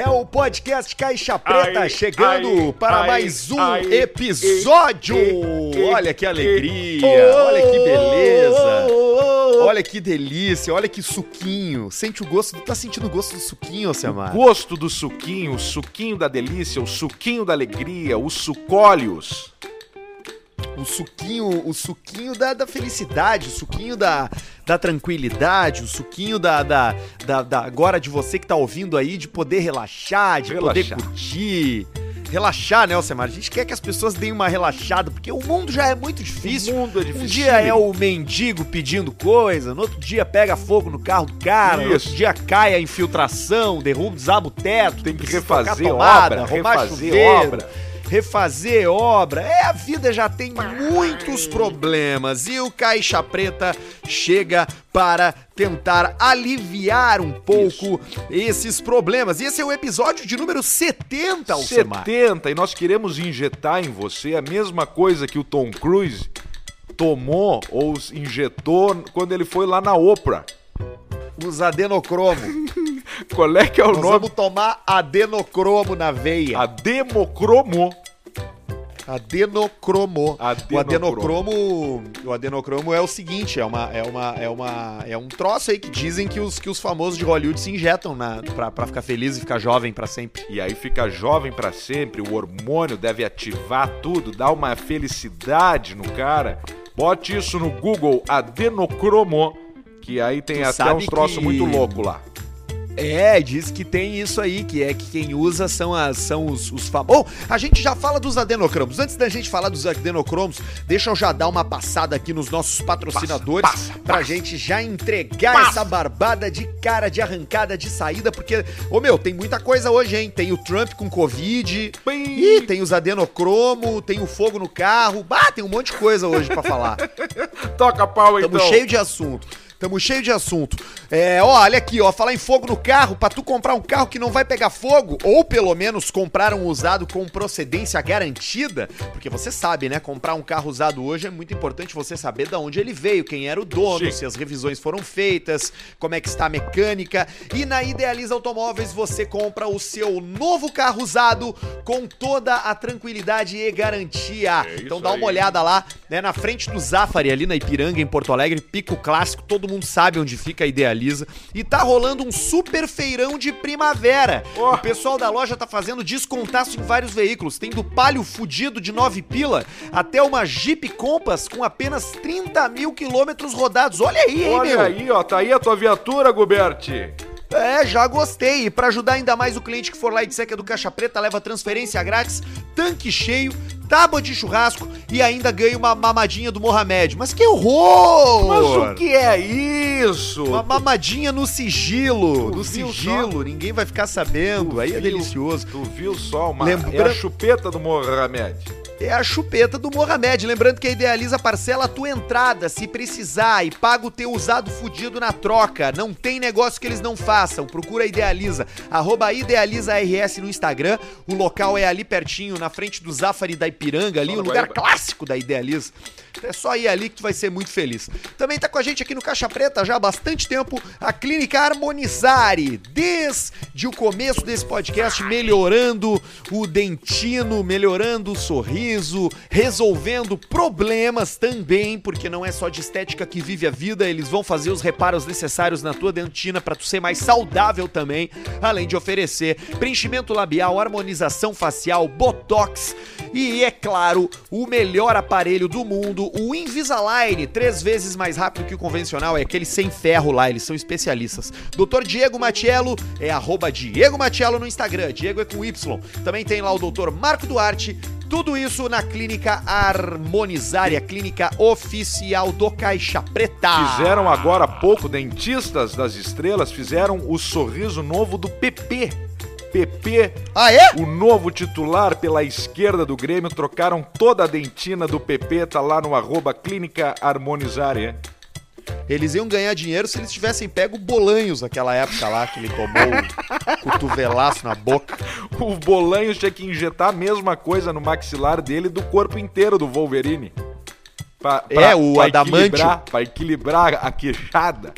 É o podcast Caixa Preta Ai, chegando ai, para ai, mais um episódio. olha que alegria, e- olha que beleza. Oh, Olha que delícia, olha que suquinho. Sente o gosto, tá sentindo o gosto do suquinho, Alcemar? Gosto do suquinho, o suquinho da delícia, o suquinho da alegria, os sucólios. O suquinho, o suquinho da, da felicidade, o suquinho da, da tranquilidade, o suquinho da, da, da, da- agora de você que tá ouvindo aí, de poder relaxar, de poder Relaxar. curtir. Relaxar, né, Alcemar? A gente quer que as pessoas deem uma relaxada, porque o mundo já é muito difícil. O mundo é Um difícil. dia é o mendigo pedindo coisa, no outro dia pega fogo no carro do cara, no outro Isso. dia cai a infiltração, derruba, desaba o teto, Tem que refazer tomada, obra, refazer chuveiro, obra. Refazer obra. É, a vida já tem muitos problemas e o Caixa Preta chega para tentar aliviar um pouco esses problemas. E esse é o episódio de número 70, Alcemar. 70 e nós queremos injetar em você a mesma coisa que o Tom Cruise tomou ou injetou quando ele foi lá na Oprah. Os adenocromo. Qual é que é o Nós nome? vamos tomar adenocromo na veia. A Democromo. Adenocromo. O Adenocromo. adenocromo, o adenocromo é o seguinte, é uma é uma é uma é um troço aí que dizem que os que os famosos de Hollywood se injetam na pra, pra ficar feliz e ficar jovem pra sempre. E aí fica jovem pra sempre, o hormônio deve ativar tudo, dar uma felicidade no cara. Bote isso no Google, adenocromo, que aí tem Tu até uns troços que- muito louco lá. É, diz que tem isso aí, que é que quem usa são as são os, os famosos. Bom, a gente já fala dos adenocromos. Antes da gente falar dos adenocromos, deixa eu já dar uma passada aqui nos nossos patrocinadores Passa, passa, pra passa. gente já entregar essa barbada de cara de arrancada de saída, porque, ô meu, tem muita coisa hoje, hein? Tem o Trump com Covid, Ih, tem os adenocromo, tem o fogo no carro. Bah, tem um monte de coisa hoje pra falar. Toca pau Tamo então. cheio de assunto. Tamo cheio de assunto. É, ó, olha aqui, ó, falar em fogo no carro, pra tu comprar um carro que não vai pegar fogo, ou pelo menos comprar um usado com procedência garantida, porque você sabe, né, comprar um carro usado hoje é muito importante você saber de onde ele veio, quem era o dono, Sim. se as revisões foram feitas, como é que está a mecânica. E na Idealiza Automóveis você compra o seu novo carro usado com toda a tranquilidade e garantia. É então dá uma aí. olhada lá, né, na frente do Zafari, ali na Ipiranga, em Porto Alegre, pico clássico, todo mundo sabe onde fica a Idealiza. E tá rolando um super feirão de primavera. Ó. O pessoal da loja tá fazendo descontaço em vários veículos. Tem do Palio fudido de 9 pila até uma Jeep Compass com apenas 30 mil quilômetros rodados. Olha aí, hein, meu? Olha aí, ó, tá aí a tua viatura, Guberti. É, já gostei. E pra ajudar ainda mais o cliente que for lá e disser que é do Caixa Preta, leva transferência grátis, tanque cheio, tábua de churrasco e ainda ganha uma mamadinha do Mohamed. Mas que horror! Mas o que é isso? Uma mamadinha no sigilo, Tu no sigilo, ninguém vai ficar sabendo, Tu aí é viu? delicioso. Tu viu só uma... Lembra- É a chupeta do Mohamed. É a chupeta do Mohamed. Lembrando que a Idealiza parcela a tua entrada se precisar e paga o teu usado fudido na troca. Não tem negócio que eles não façam. Procura a Idealiza. Arroba IdealizaRS no Instagram. O local é ali pertinho, na frente do Zafari da Ipiranga, ali, o na lugar clássico da Idealiza. É só ir ali que tu vai ser muito feliz. Também tá com a gente aqui no Caixa Preta já há bastante tempo a Clínica Harmonizare. Desde o começo desse podcast, melhorando o dentino, melhorando o sorriso, resolvendo problemas também, porque não é só de estética que vive a vida, eles vão fazer os reparos necessários na tua dentina para tu ser mais saudável também, além de oferecer preenchimento labial, harmonização facial, botox e, é claro, o melhor aparelho do mundo, o Invisalign, três vezes mais rápido que o convencional, é aquele sem ferro lá, eles são especialistas. Dr. Diego Matiello é arroba Diego Matiello no Instagram, Diego é com Y. Também tem lá o Dr. Marco Duarte, tudo isso na Clínica Harmonizare, a clínica oficial do Caixa Preta. Fizeram agora há pouco, dentistas das estrelas, fizeram o sorriso novo do PP. PP, Ah, é? o novo titular pela esquerda do Grêmio, trocaram toda a dentina do PP, tá lá no arroba Clínica Harmonizare. Eles iam ganhar dinheiro se eles tivessem pego Bolanhos naquela época lá, que ele tomou o cotovelaço na boca. O Bolanhos tinha que injetar a mesma coisa no maxilar dele do corpo inteiro do Wolverine. Pra, É, o adamantio. Equilibrar, pra equilibrar a queixada.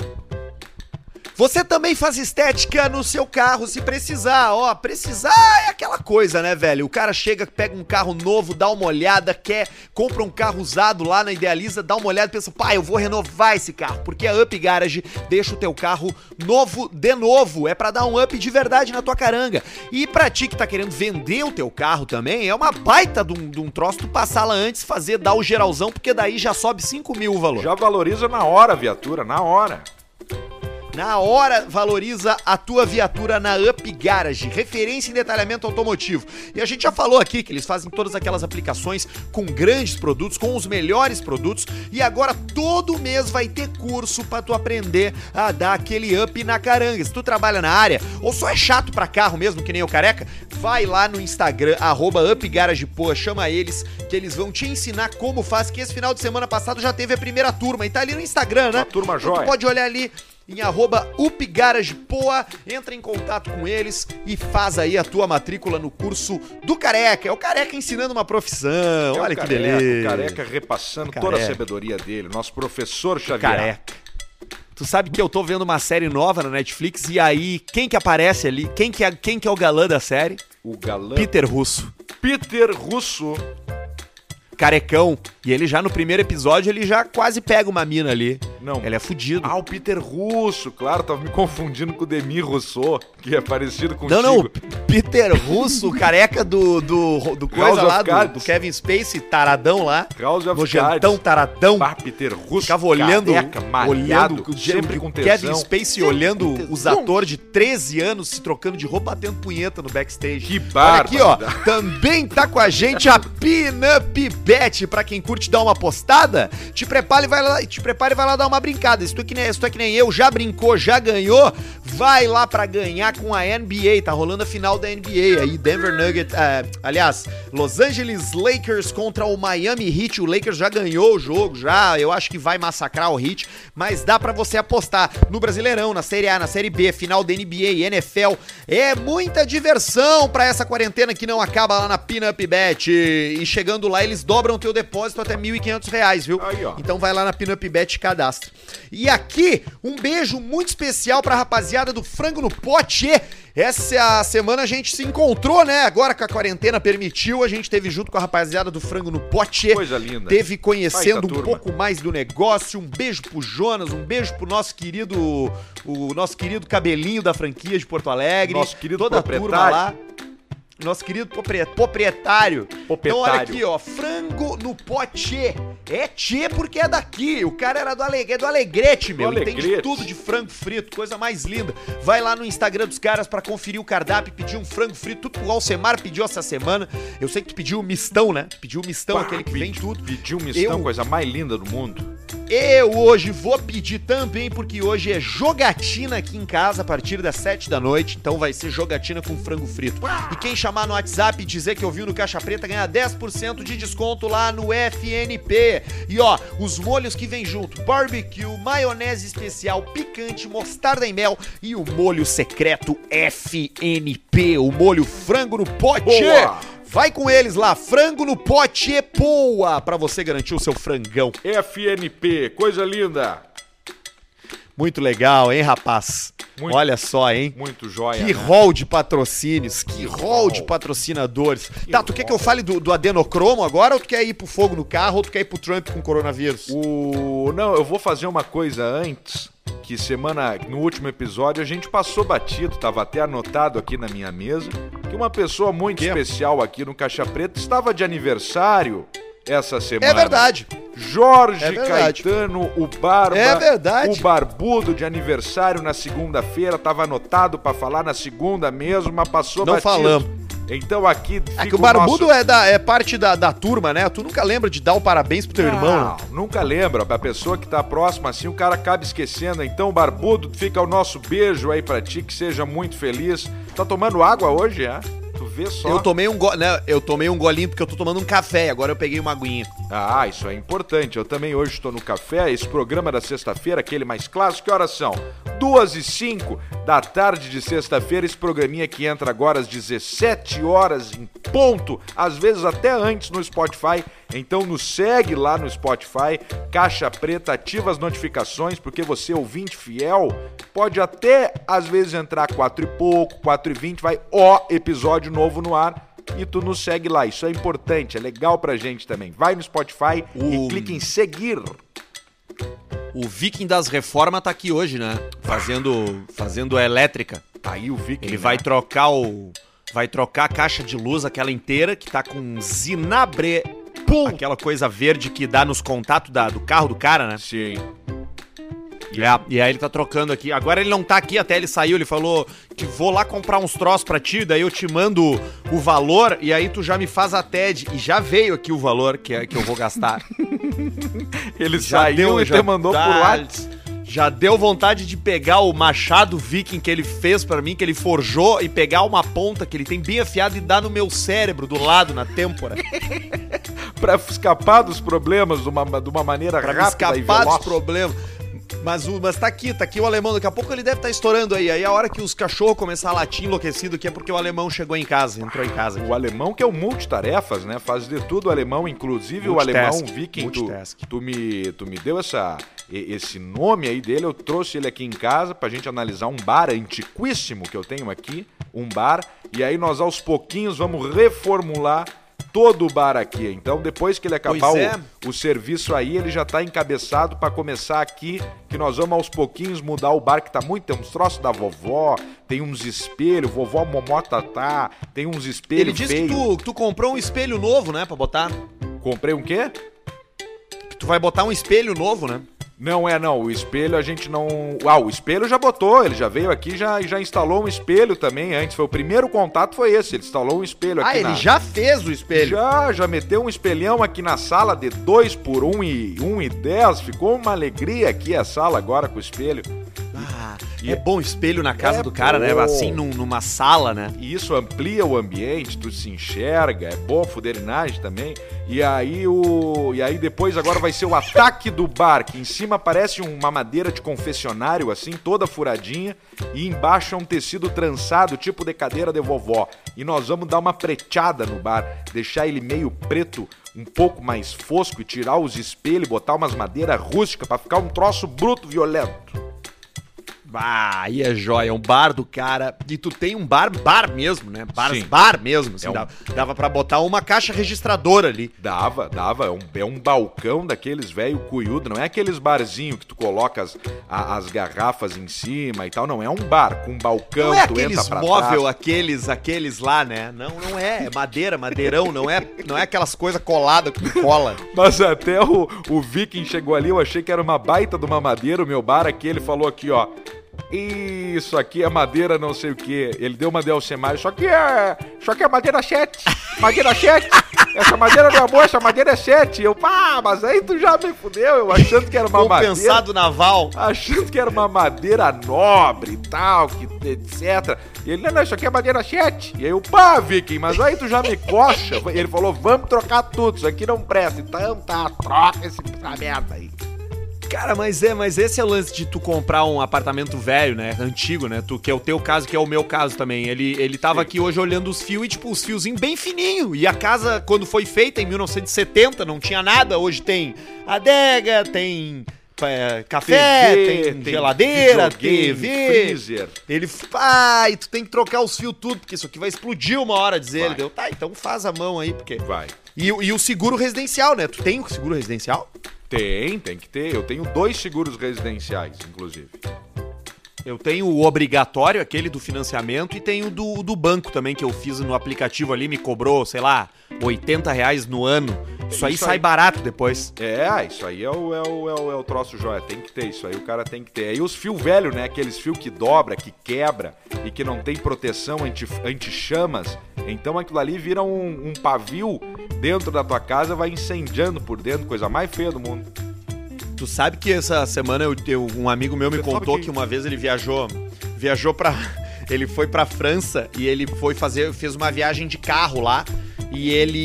Você também faz estética no seu carro, se precisar. Ó, precisar é aquela coisa, né, velho? O cara chega, pega um carro novo, dá uma olhada, quer, compra um carro usado lá na Idealiza, dá uma olhada e pensa, pai, eu vou renovar esse carro, porque a Up Garage deixa o teu carro novo de novo. É para dar um up de verdade na tua caranga. E pra ti que tá querendo vender o teu carro também, é uma baita de um, de um troço tu passar lá antes, fazer, dar o geralzão, porque daí já sobe 5 mil o valor. Já valoriza na hora a viatura, na hora. Na hora, valoriza a tua viatura na Up Garage, referência em detalhamento automotivo. E a gente já falou aqui que eles fazem todas aquelas aplicações com grandes produtos, com os melhores produtos, e agora todo mês vai ter curso para tu aprender a dar aquele up na caranga. Se tu trabalha na área ou só é chato para carro mesmo, que nem o careca, vai lá no Instagram @upgaragepoa, chama eles que eles vão te ensinar como faz, que esse final de semana passado já teve a primeira turma e tá ali no Instagram, né? Uma turma Então tu jóia. pode olhar ali em arroba upgaragepoa, entra em contato com eles e faz aí a tua matrícula no curso do Careca. É o Careca ensinando uma profissão, É olha que careca, beleza. O careca repassando toda a Careca. sabedoria dele, nosso professor Xavier. Careca. Tu sabe que eu tô vendo uma série nova na Netflix e aí quem que aparece ali? Quem que é, quem que é o galã da série? O galã Peter Russo. Peter Russo. Carecão. E ele já no primeiro episódio, ele já quase pega uma mina ali. Não. Ele é fudido. Ah, o Peter Russo, claro, tava me confundindo com o Demi Rousseau, que é parecido contigo. Não, não, Peter Russo, o careca do, do, do coisa lá, do, do Kevin Spacey, taradão lá. House of Nojentão, taradão. Bah, Peter Russo, Ficava olhando, careca, malhado, olhando sempre com tesão. Kevin Spacey olhando com tesão. os atores de 13 anos se trocando de roupa, batendo punheta no backstage. Que Olha aqui, ó. Também tá com a gente a Pinup Bet. Pra quem curte dar uma postada, te prepare e vai lá, te prepare e vai lá dar uma brincada. Se tu, é que nem, se tu é que nem eu, já brincou, já ganhou, vai lá pra ganhar com a NBA. Tá rolando a final da NBA aí. Denver Nuggets, ah, aliás, Los Angeles Lakers contra o Miami Heat. O Lakers já ganhou o jogo, já. Eu acho que vai massacrar o Heat, mas dá pra você apostar no Brasileirão, na Série A, na Série B, final da NBA, NFL. É muita diversão pra essa quarentena que não acaba lá na Pinup Bet. E chegando lá, eles dobram teu depósito até 1.500 reais, viu? Aí, ó. Então vai lá na Pinup Bet e cadastra. E aqui, um beijo muito especial pra rapaziada do Frango no Pote. Essa semana a gente se encontrou, né? Agora que a quarentena permitiu, a gente teve junto com a rapaziada do Frango no Pote. Coisa linda. Teve conhecendo um pouco mais do negócio. Um beijo pro Jonas, um beijo pro nosso querido, o nosso querido cabelinho da franquia de Porto Alegre. Nosso querido toda a turma lá. Nosso querido proprie- proprietário. Então olha aqui, ó, frango no pote. É tchê porque é daqui. O cara era do, Alegre, é do Alegrete, meu. Entende Alegrete. tudo de frango frito, coisa mais linda. Vai lá no Instagram dos caras pra conferir o cardápio, pedir um frango frito, tudo que o Alcemar pediu essa semana. Eu sei que tu pediu o mistão, né? Pediu o mistão, aquele que vem tudo. Pediu um mistão, Eu- coisa mais linda do mundo. Eu hoje vou pedir também, porque hoje é jogatina aqui em casa a partir das 7 da noite. Então vai ser jogatina com frango frito. E quem chamar no WhatsApp e dizer que ouviu no Caixa Preta ganha 10% de desconto lá no FNP. E ó, os molhos que vem junto: barbecue, maionese especial, picante, mostarda em mel e o molho secreto FNP, o molho frango no pote. Boa! Vai com eles lá, frango no pote e poa, pra você garantir o seu frangão. FNP, coisa linda. Muito legal, hein, rapaz? Muito- Olha só, hein? Muito jóia. Que né? rol de patrocínios, que rol de patrocinadores. Tá, tu quer que eu fale do, do adenocromo agora ou tu quer ir pro fogo no carro ou tu quer ir pro Trump com coronavírus? O... Não, eu vou fazer uma coisa antes. Que semana, no último episódio, a gente passou batido, tava até anotado aqui na minha mesa, que uma pessoa muito Que? especial aqui no Caixa Preta estava de aniversário essa semana. É verdade. Jorge É verdade. Caetano, o Barba. É verdade. O Barbudo de aniversário na segunda-feira, tava anotado pra falar na segunda mesmo, mas passou Não batido. falamos. Então aqui É fica que o barbudo nosso... é, da, é parte da, da turma, né? Tu nunca lembra de dar o parabéns pro teu irmão, né? Não, nunca lembra. Pra pessoa que tá próxima assim, o cara acaba esquecendo. Então, Barbudo, fica o nosso beijo aí pra ti, que seja muito feliz. Tá tomando água hoje, é? Vê só. Eu tomei um go... né, eu tomei um golinho porque eu tô tomando um café, agora eu peguei uma aguinha. Ah, isso é importante. Eu também hoje estou no café. Esse programa da sexta-feira, aquele mais clássico, que horas são? duas e cinco da tarde de sexta-feira. Esse programinha que entra agora às 17 horas em ponto, às vezes até antes no Spotify. Então nos segue lá no Spotify, Caixa Preta, ativa as notificações, porque você, ouvinte fiel, pode até às vezes entrar 4 e pouco, 4 e 20, vai ó, episódio novo no ar. E tu nos segue lá, isso é importante, é legal pra gente também. Vai no Spotify O- e clica em seguir. O Viking das Reformas tá aqui hoje, né? Fazendo, fazendo a elétrica. Aí o Viking. Ele né? vai trocar o. Vai trocar a caixa de luz, aquela inteira, que tá com zinabre. Aquela coisa verde que dá nos contatos da- do carro do cara, né? Sim. É, e aí ele tá trocando aqui. Agora ele não tá aqui, até ele saiu, ele falou que vou lá comprar uns troços pra ti, daí eu te mando o valor e aí tu já me faz a TED. E já veio aqui o valor que, é- que eu vou gastar. Ele Já saiu deu, e já te mandou tá- por WhatsApp. Já deu vontade de pegar o machado viking que ele fez pra mim, que ele forjou, e pegar uma ponta que ele tem bem afiada e dar no meu cérebro, do lado, na têmpora. Pra escapar dos problemas de uma, de uma maneira Pra rápida e escapar dos problemas. Mas, o, mas tá aqui, tá aqui o alemão. Daqui a pouco ele deve estar estourando aí. Aí a hora que os cachorros começar a latir enlouquecido, que é porque o alemão chegou em casa, entrou em casa. O alemão que é o multitarefas, né? Faz de tudo o alemão, inclusive o alemão viking. Tu, tu, me, tu me deu essa, esse nome aí dele, eu trouxe ele aqui em casa pra gente analisar um bar antiquíssimo que eu tenho aqui, um bar, e aí nós aos pouquinhos vamos reformular todo o bar aqui. Então depois que ele acabar é. o, o serviço aí, ele já tá encabeçado pra começar aqui, que nós vamos aos pouquinhos mudar o bar que tá muito, tem uns troços da vovó, tem uns espelhos, vovó Momó Tatá, tem uns espelhos Ele disse que feios. tu, que tu comprou um espelho novo, né, pra botar. Comprei um quê? Que tu vai botar um espelho novo, né? Não é não, o espelho a gente não. Ah, o espelho já botou, ele já veio aqui já já instalou um espelho também antes. Foi o primeiro contato foi esse, ele instalou um espelho aqui Ah, ele na- já fez o espelho. Já, já meteu um espelhão aqui na sala de 2 por 1 um e 1 um e 10. Ficou uma alegria aqui a sala agora com o espelho. E- é bom espelho na casa É do cara, né? bom. Assim, num- numa sala, né? E isso amplia o ambiente, tu se enxerga, é bom fuderinagem também. E aí o e aí depois agora vai ser o ataque do bar, que em cima parece uma madeira de confessionário assim, toda furadinha, e embaixo é um tecido trançado, tipo de cadeira de vovó. E nós vamos dar uma preteada no bar, deixar ele meio preto, um pouco mais fosco e tirar os espelhos, botar umas madeiras rústicas pra ficar um troço bruto violento. Ah, aí é joia, é um bar do cara. E tu tem um bar, bar mesmo, né? Bar, Sim. bar mesmo. Assim, É um- dava, dava pra botar uma caixa registradora ali. Dava, dava. É um, é um balcão daqueles velho cuiudo. Não é aqueles barzinhos que tu coloca as, a- as garrafas em cima e tal. Não, é um bar com um balcão. Não é tu aqueles móvel, trás. aqueles, aqueles lá, né? Não, não é. É madeira, madeirão. Não é, não é aquelas coisas coladas que tu cola. Mas até o, o Viking chegou ali, eu achei que era uma baita de uma madeira. O meu bar aqui, ele falou aqui, ó. Isso aqui é madeira não sei o que. Ele deu uma de Alcemar. Isso aqui é. Isso aqui é madeira 7. Madeira 7. Essa madeira não é boa, essa madeira é 7. Eu, pá, mas aí tu já me fudeu. Eu achando que era uma madeira. Compensado naval. achando que era uma madeira nobre e tal, que, etc. E ele, não, não, isso aqui é madeira 7. E aí eu, pá, Viking, mas aí tu já me coxa. Ele falou, vamos trocar tudo, isso aqui não presta. Então tá, troca esse- essa merda aí. Cara, mas é, mas esse é o lance de tu comprar um apartamento velho, né? Antigo, né? Tu, que é o teu caso, que é o meu caso também. Ele, ele tava aqui hoje olhando os fios e, tipo, os fiozinhos bem fininho. E a casa, quando foi feita em 1970, não tinha nada. Hoje tem adega, tem é, café, tem, geladeira, videogame, TV. freezer. Ele, ah, e tu tem que trocar os fios tudo, porque isso aqui vai explodir uma hora, diz ele. Vai. Deu, tá, então faz a mão aí, porque... Vai. E, o- e o seguro residencial, né? Tu tem o seguro residencial? Tem, tem que ter. Eu tenho dois seguros residenciais, inclusive. Eu tenho o obrigatório, aquele do financiamento, e tenho do, do banco também, que eu fiz no aplicativo ali, me cobrou, sei lá, 80 reais no ano. Isso aí Isso sai aí. barato depois. É, isso aí é o, é, o, é, o, é o troço joia, tem que ter, isso aí o cara tem que ter. Aí os fios velhos, né, aqueles fios que dobra, que quebra e que não tem proteção anti- anti-chamas, então aquilo ali vira um, um pavio dentro da tua casa, vai incendiando por dentro, coisa mais feia do mundo. Tu sabe que essa semana eu, eu- um amigo meu me Você contou que- que uma vez ele viajou, viajou para ele foi pra França e ele foi fazer, fez uma viagem de carro lá E ele.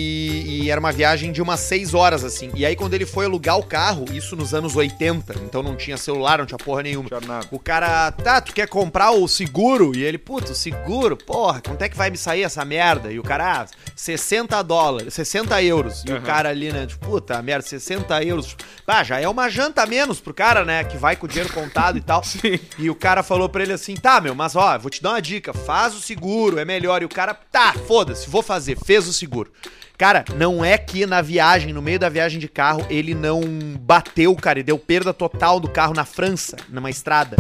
E era uma viagem de umas 6 horas, assim. E aí, quando ele foi alugar o carro, isso nos anos 80, então não tinha celular, não tinha porra nenhuma. Tinha nada. O cara, tá, tu quer comprar o seguro? E ele, puto, seguro? Porra, quanto é que vai me sair essa merda? E o cara, ah, 60 dólares, 60 euros. E o Uhum. cara ali, né, tipo, puta merda, 60 euros. Ah, já é uma janta a menos pro cara, né, que vai com o dinheiro contado e tal. Sim. E o cara falou pra ele assim: tá, meu, mas ó, vou te dar uma dica, faz o seguro, é melhor. E o cara, tá, foda-se, vou fazer, fez o seguro. Cara, não é que na viagem, no meio da viagem de carro, ele não bateu, cara, e deu perda total do carro na França, numa estrada.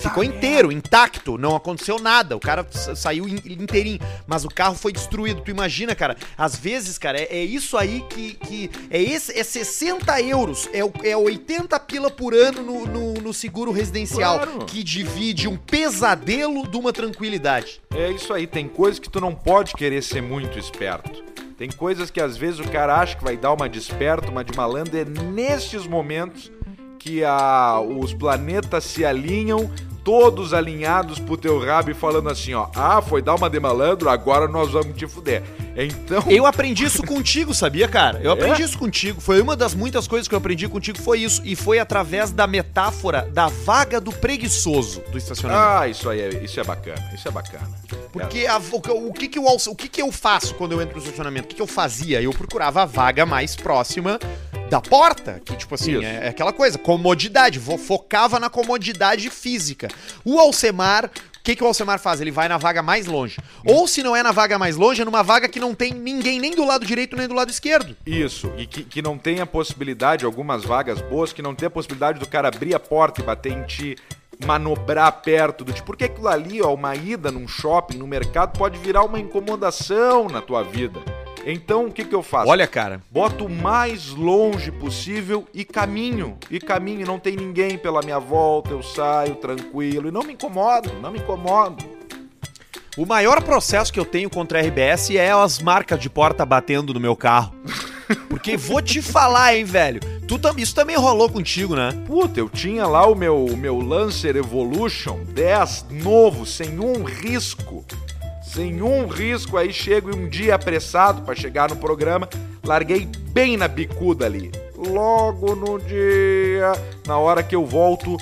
Ficou inteiro, intacto, não aconteceu nada. O cara sa- saiu in- inteirinho, mas o carro foi destruído. Tu imagina, cara, às vezes, cara, é, é isso aí que, que é esse é 60 euros, é, é 80 pila por ano no, no, no seguro residencial, Claro. que divide um pesadelo de uma tranquilidade. É isso aí, tem coisas que tu não pode querer ser muito esperto. Tem coisas que às vezes o cara acha que vai dar uma desperta, uma de malandro, é nestes momentos que a, os planetas se alinham, todos alinhados pro teu rabo e falando assim, ó, ah, foi dar uma de malandro, agora nós vamos te fuder. Então, Eu aprendi isso contigo, sabia, cara? Eu É? aprendi isso contigo. Foi uma das muitas coisas que eu aprendi contigo, foi isso. E foi através da metáfora da vaga do preguiçoso do estacionamento. ah, isso aí, é, isso é bacana, isso é bacana. Porque a- o, que- o que que eu, o que que eu faço quando eu entro no estacionamento? O que que eu fazia? Eu procurava a vaga mais próxima da porta, que tipo assim, é, é aquela coisa, comodidade, focava na comodidade física. O Alcemar, o que que o Alcemar faz? Ele vai na vaga mais longe. Ou se não é na vaga mais longe, é numa vaga que não tem ninguém nem do lado direito nem do lado esquerdo. Isso, e que, que não tem a possibilidade, algumas vagas boas, que não tem a possibilidade do cara abrir a porta e bater em ti, manobrar perto do tipo, porque aquilo ali, ó, uma ida num shopping, no mercado, pode virar uma incomodação na tua vida. Então, o que que eu faço? Olha, cara, Boto o mais longe possível e caminho. E caminho, não tem ninguém pela minha volta, eu saio tranquilo e não me incomodo, não me incomodo. o maior processo que eu tenho contra a RBS é as marcas de porta batendo no meu carro. Porque vou te falar, hein, velho. Tu tam- isso também rolou contigo, né? Puta, eu tinha lá o meu, o meu Lancer Evolution 10 novo, sem um risco. Sem um risco, aí chego um dia apressado pra chegar no programa, larguei bem na bicuda ali. Logo no dia, na hora que eu volto,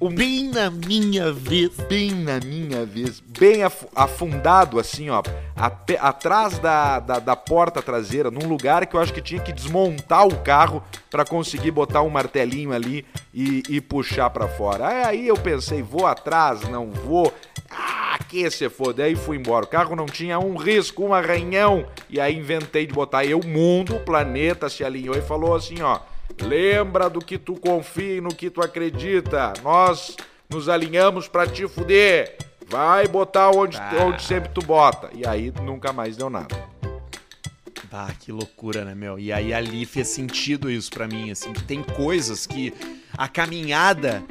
um, Bem na minha vez. bem na minha vez, bem afu- afundado assim, ó, ape- atrás da, da, da porta traseira, num lugar que eu acho que tinha que desmontar o carro pra conseguir botar um martelinho ali e, e puxar pra fora. Aí eu pensei, vou atrás, não vou. Ah, que se foda. Aí fui embora. O carro não tinha um risco, um arranhão. E aí inventei de botar eu, o mundo, o planeta se alinhou e falou assim, ó. Lembra do que tu confia e no que tu acredita. Nós nos alinhamos pra te fuder. Vai botar onde, Ah. onde sempre tu bota. E aí nunca mais deu nada. Ah, que loucura, né, meu? E aí ali fez sentido isso pra mim, assim, que tem coisas que a caminhada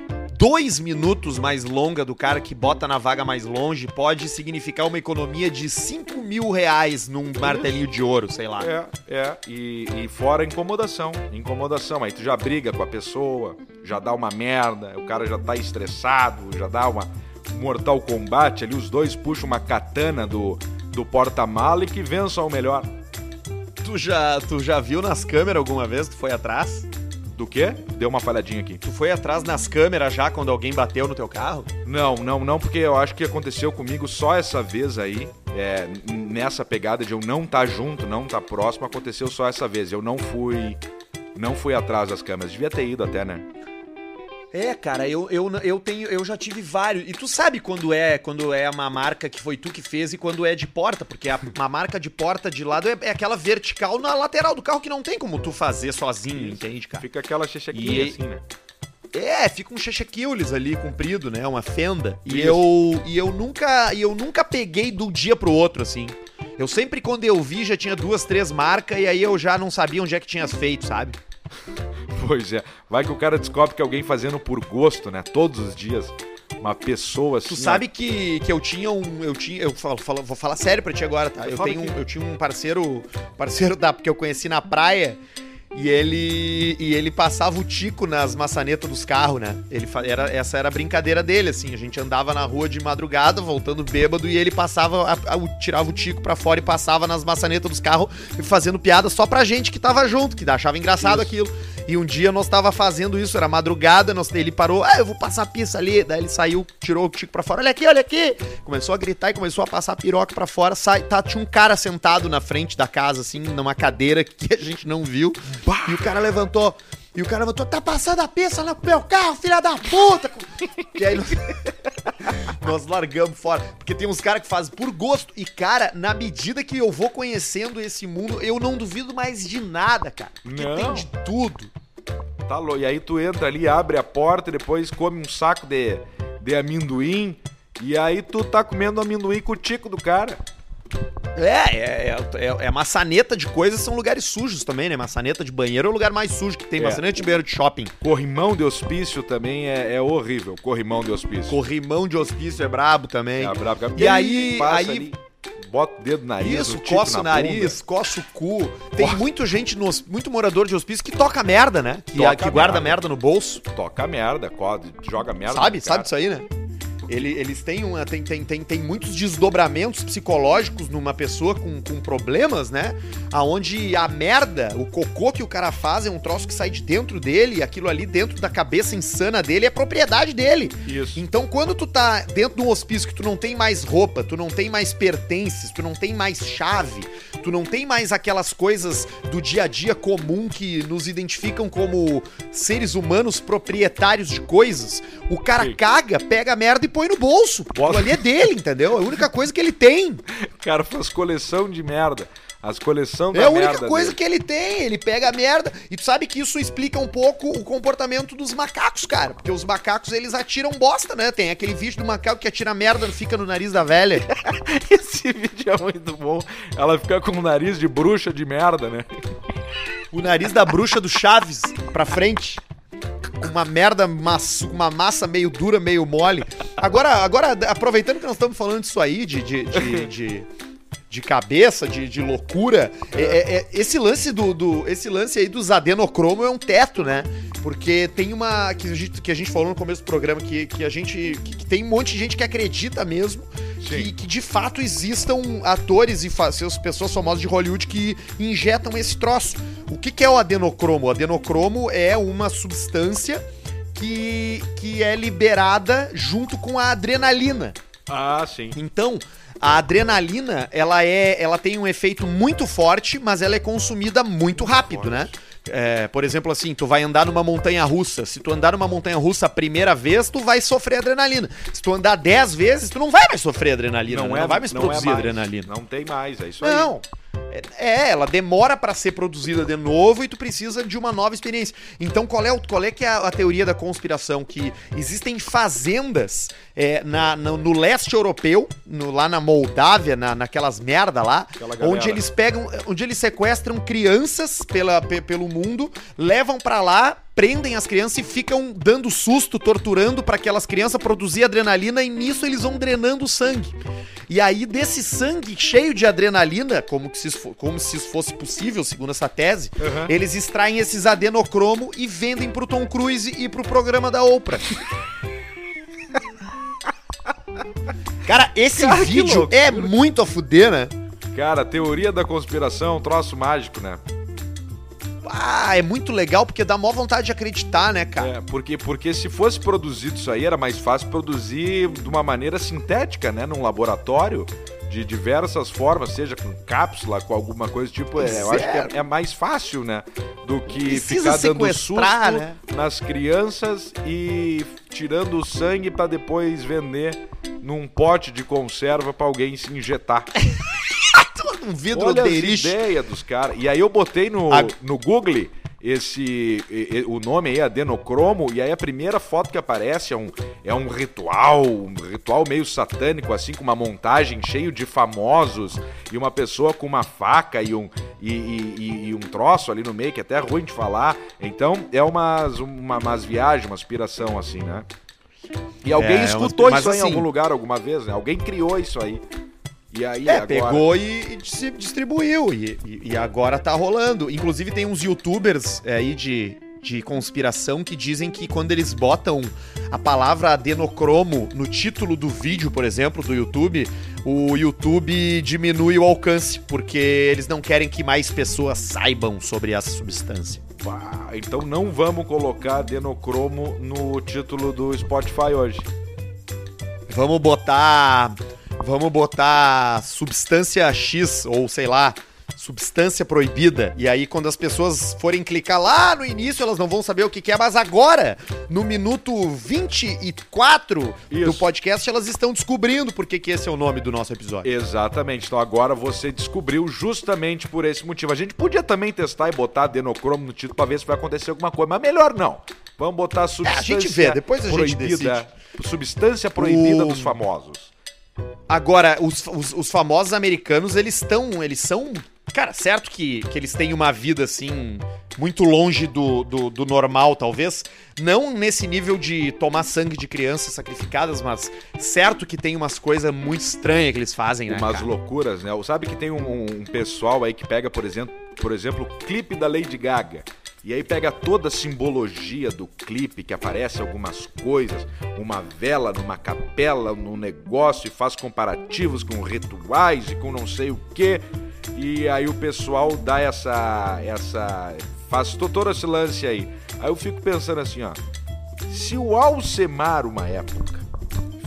dois minutos mais longa do cara que bota na vaga mais longe pode significar uma economia de 5 mil reais num martelinho de ouro, sei lá. É, é. E, e fora incomodação. Incomodação. Aí tu já briga com a pessoa, já dá uma merda, o cara já tá estressado, já dá uma mortal combate ali, os dois puxam uma katana do, do porta-mala e que vençam o melhor. Tu já, tu já viu nas câmeras alguma vez? Tu foi atrás? Do quê? Deu uma falhadinha aqui. Tu foi atrás nas câmeras já quando alguém bateu no teu carro? Não, não, não, porque eu acho que aconteceu comigo só essa vez aí. É, nessa pegada de eu não estar junto, não estar próximo, aconteceu só essa vez. Eu não fui. Não fui atrás das câmeras. Devia ter ido até, né? É, cara, eu, eu, eu tenho, eu já tive vários. E tu sabe quando é, quando é uma marca que foi tu que fez e quando é de porta, porque a, uma marca de porta de lado é, é aquela vertical na lateral do carro que não tem como tu fazer sozinho, entende, cara? Fica aquela chechequinha assim, né? É, fica um chechequiles ali comprido, né, uma fenda. E Isso. eu e eu nunca e eu nunca peguei do dia pro outro assim. Eu sempre quando eu vi já tinha duas, três marcas e aí eu já não sabia onde é que tinha feito, sabe? Pois é. Vai que o cara descobre que alguém fazendo por gosto, né? Todos os dias. Uma pessoa assim. Tu sabe que, que eu tinha um. Eu tinha. Eu falo, falo- vou falar sério pra ti agora, tá? Eu Fala tenho. aqui. Eu tinha um parceiro. Parceiro da, que eu conheci na praia. E ele, e ele passava o tico nas maçanetas dos carros, né? Ele era, essa era a brincadeira dele, assim. A gente andava na rua de madrugada, voltando bêbado, e ele passava, a- a- tirava o tico pra fora e passava nas maçanetas dos carros, fazendo piada só pra gente que tava junto, que achava engraçado aquilo. E um dia nós tava fazendo isso, era madrugada, nós, ele parou, ah, eu vou passar a pista ali. Daí ele saiu, tirou o tico pra fora, olha aqui, olha aqui. Começou a gritar e começou a passar a piroca pra fora. Sai, tá, tinha um cara sentado na frente da casa, assim, numa cadeira que a gente não viu. E o cara levantou. E o cara levantou, tá passando a pista lá pro meu carro, filha da puta! E aí nós, nós largamos fora. Porque tem uns caras que fazem por gosto. E, cara, na medida que eu vou conhecendo esse mundo, eu não duvido mais de nada, cara. Porque Não. tem de tudo. Tá louco. E aí tu entra ali, abre a porta depois come um saco de, de amendoim. E aí tu tá comendo amendoim com o tico do cara. É, é, é, é maçaneta de coisas, são lugares sujos também, né? Maçaneta de banheiro é o lugar mais sujo que tem. É. Maçaneta de banheiro de shopping. Corrimão de hospício também é, é horrível. Corrimão de hospício. Corrimão de hospício é brabo também. É brabo, cara. E aí- aí- ali, bota o dedo no nariz, Isso, coça o na nariz, coça o cu. Tem Porra. muita gente, no, muito morador de hospício que toca merda, né? Que, Toca que guarda merda. merda no bolso. toca merda, joga merda. Sabe? Sabe disso aí, né? Ele- eles têm, uma, tem, tem, tem, tem muitos desdobramentos psicológicos numa pessoa com, com problemas, né? Aonde a merda, o cocô que o cara faz é um troço que sai de dentro dele, e aquilo ali dentro da cabeça insana dele é propriedade dele. Isso. Então, quando tu tá dentro de um hospício que tu não tem mais roupa, tu não tem mais pertences, tu não tem mais chave, tu não tem mais aquelas coisas do dia a dia comum que nos identificam como seres humanos proprietários de coisas, o cara Sim. caga, pega a merda e põe no bolso. Porque Bota- ali é dele, entendeu? É a única coisa que ele tem. O cara faz coleção de merda. As coleção da É a única coisa dele. que ele tem. Ele pega a merda. E tu sabe que isso explica um pouco o comportamento dos macacos, cara. Porque os macacos, eles atiram bosta, né? Tem aquele vídeo do macaco que atira merda e fica no nariz da velha. Esse vídeo é muito bom. Ela fica com o nariz de bruxa de merda, né? o nariz da bruxa do Chaves pra frente. Uma merda, maço, uma massa meio dura, meio mole. Agora, agora aproveitando que nós estamos falando disso aí, de. de, de, de- de cabeça, de, de loucura. É, é- é- esse lance do, do- Esse lance aí dos adenocromo é um teto, né? Porque tem uma. Que a gente, que a gente falou no começo do programa, que, que a gente. Que, que tem um monte de gente que acredita mesmo que, que de fato existam atores e seus pessoas famosas de Hollywood que injetam esse troço. O que, que é o adenocromo? O adenocromo é uma substância que, que é liberada junto com a adrenalina. Ah, sim. Então, a adrenalina, ela é, ela tem um efeito muito forte, mas ela é consumida muito rápido, né? É, por exemplo, assim, tu vai andar numa montanha russa. Se tu andar numa montanha russa a primeira vez, tu vai sofrer adrenalina. Se tu andar dez vezes, tu não vai mais sofrer adrenalina. né? Não, vai mais produzir mais. adrenalina. Não tem mais, é isso aí. Não. É, é, ela demora pra ser produzida de novo e tu precisa de uma nova experiência. Então, qual é, o, qual é que é a, a teoria da conspiração? Que existem fazendas é, na, no, no leste europeu, no- lá na Moldávia, na, naquelas merda lá, onde eles pegam, onde eles sequestram crianças pela, pe- pelo mundo, levam pra lá, prendem as crianças e ficam dando susto, torturando pra aquelas crianças produzir adrenalina e nisso eles vão drenando o sangue. E aí desse sangue cheio de adrenalina, como, que se, isso como se isso fosse possível, segundo essa tese, Aham. eles extraem esses adenocromo e vendem pro Tom Cruise e pro programa da Oprah. Cara, esse Cara, vídeo é muito a fuder, né? Cara, teoria da conspiração, um troço mágico, né? Ah, é muito legal porque dá mó vontade de acreditar, né, cara? É, porque, porque se fosse produzido isso aí, era mais fácil produzir de uma maneira sintética, né? Num laboratório, de diversas formas, seja com cápsula, com alguma coisa tipo. É, eu acho que é, é mais fácil, né? Do que Precisa ficar dando susto né? nas crianças e tirando o sangue pra depois vender num pote de conserva pra alguém se injetar. Um vidro Olha as deiriche. ideias dos caras. E aí eu botei no, A- no Google esse o nome aí, adenocromo, e aí a primeira foto que aparece é um, é um ritual, um ritual meio satânico, assim, com uma montagem cheio de famosos e uma pessoa com uma faca e um, e, e- e- um troço ali no meio, que é até ruim de falar. Então é umas, uma, umas viagens, uma aspiração, assim, né? E alguém É, escutou mas isso aí em assim- algum lugar alguma vez, né? Alguém criou isso aí. E aí É, agora... pegou e, e se distribuiu. E, e- e agora tá rolando. Inclusive, tem uns youtubers é, aí de, de conspiração que dizem que quando eles botam a palavra adenocromo no título do vídeo, por exemplo, do YouTube, o YouTube diminui o alcance, porque eles não querem que mais pessoas saibam sobre essa substância. Pá, então não vamos colocar adenocromo no título do Spotify hoje. Vamos botar. Vamos botar substância X, ou sei lá, substância proibida. E aí, quando as pessoas forem clicar lá no início, elas não vão saber o que, que é. Mas agora, no minuto 24 do Isso. podcast, elas estão descobrindo por que, esse é o nome do nosso episódio. Exatamente. Então agora você descobriu justamente por esse motivo. A gente podia também testar e botar adenocromo no título pra ver se vai acontecer alguma coisa, mas melhor não. Vamos botar substância É, gente vê, depois a gente proibida. Substância proibida O- dos famosos. Agora, os, os, os famosos americanos, eles estão. Eles são. Cara, certo que, que eles têm uma vida assim. Muito longe do, do, do normal, talvez. Não nesse nível de tomar sangue de crianças sacrificadas, mas certo que tem umas coisas muito estranhas que eles fazem, né? Umas cara? loucuras, né? Sabe que tem um, um pessoal aí que pega, por exemplo, por exemplo, o clipe da Lady Gaga. E aí pega toda a simbologia do clipe, que aparece algumas coisas, uma vela numa capela, num negócio, e faz comparativos com rituais e com não sei o quê. E aí o pessoal dá essa. essa. faz to- todo esse lance aí. Aí eu fico pensando assim, ó. Se o Alcemar, uma época,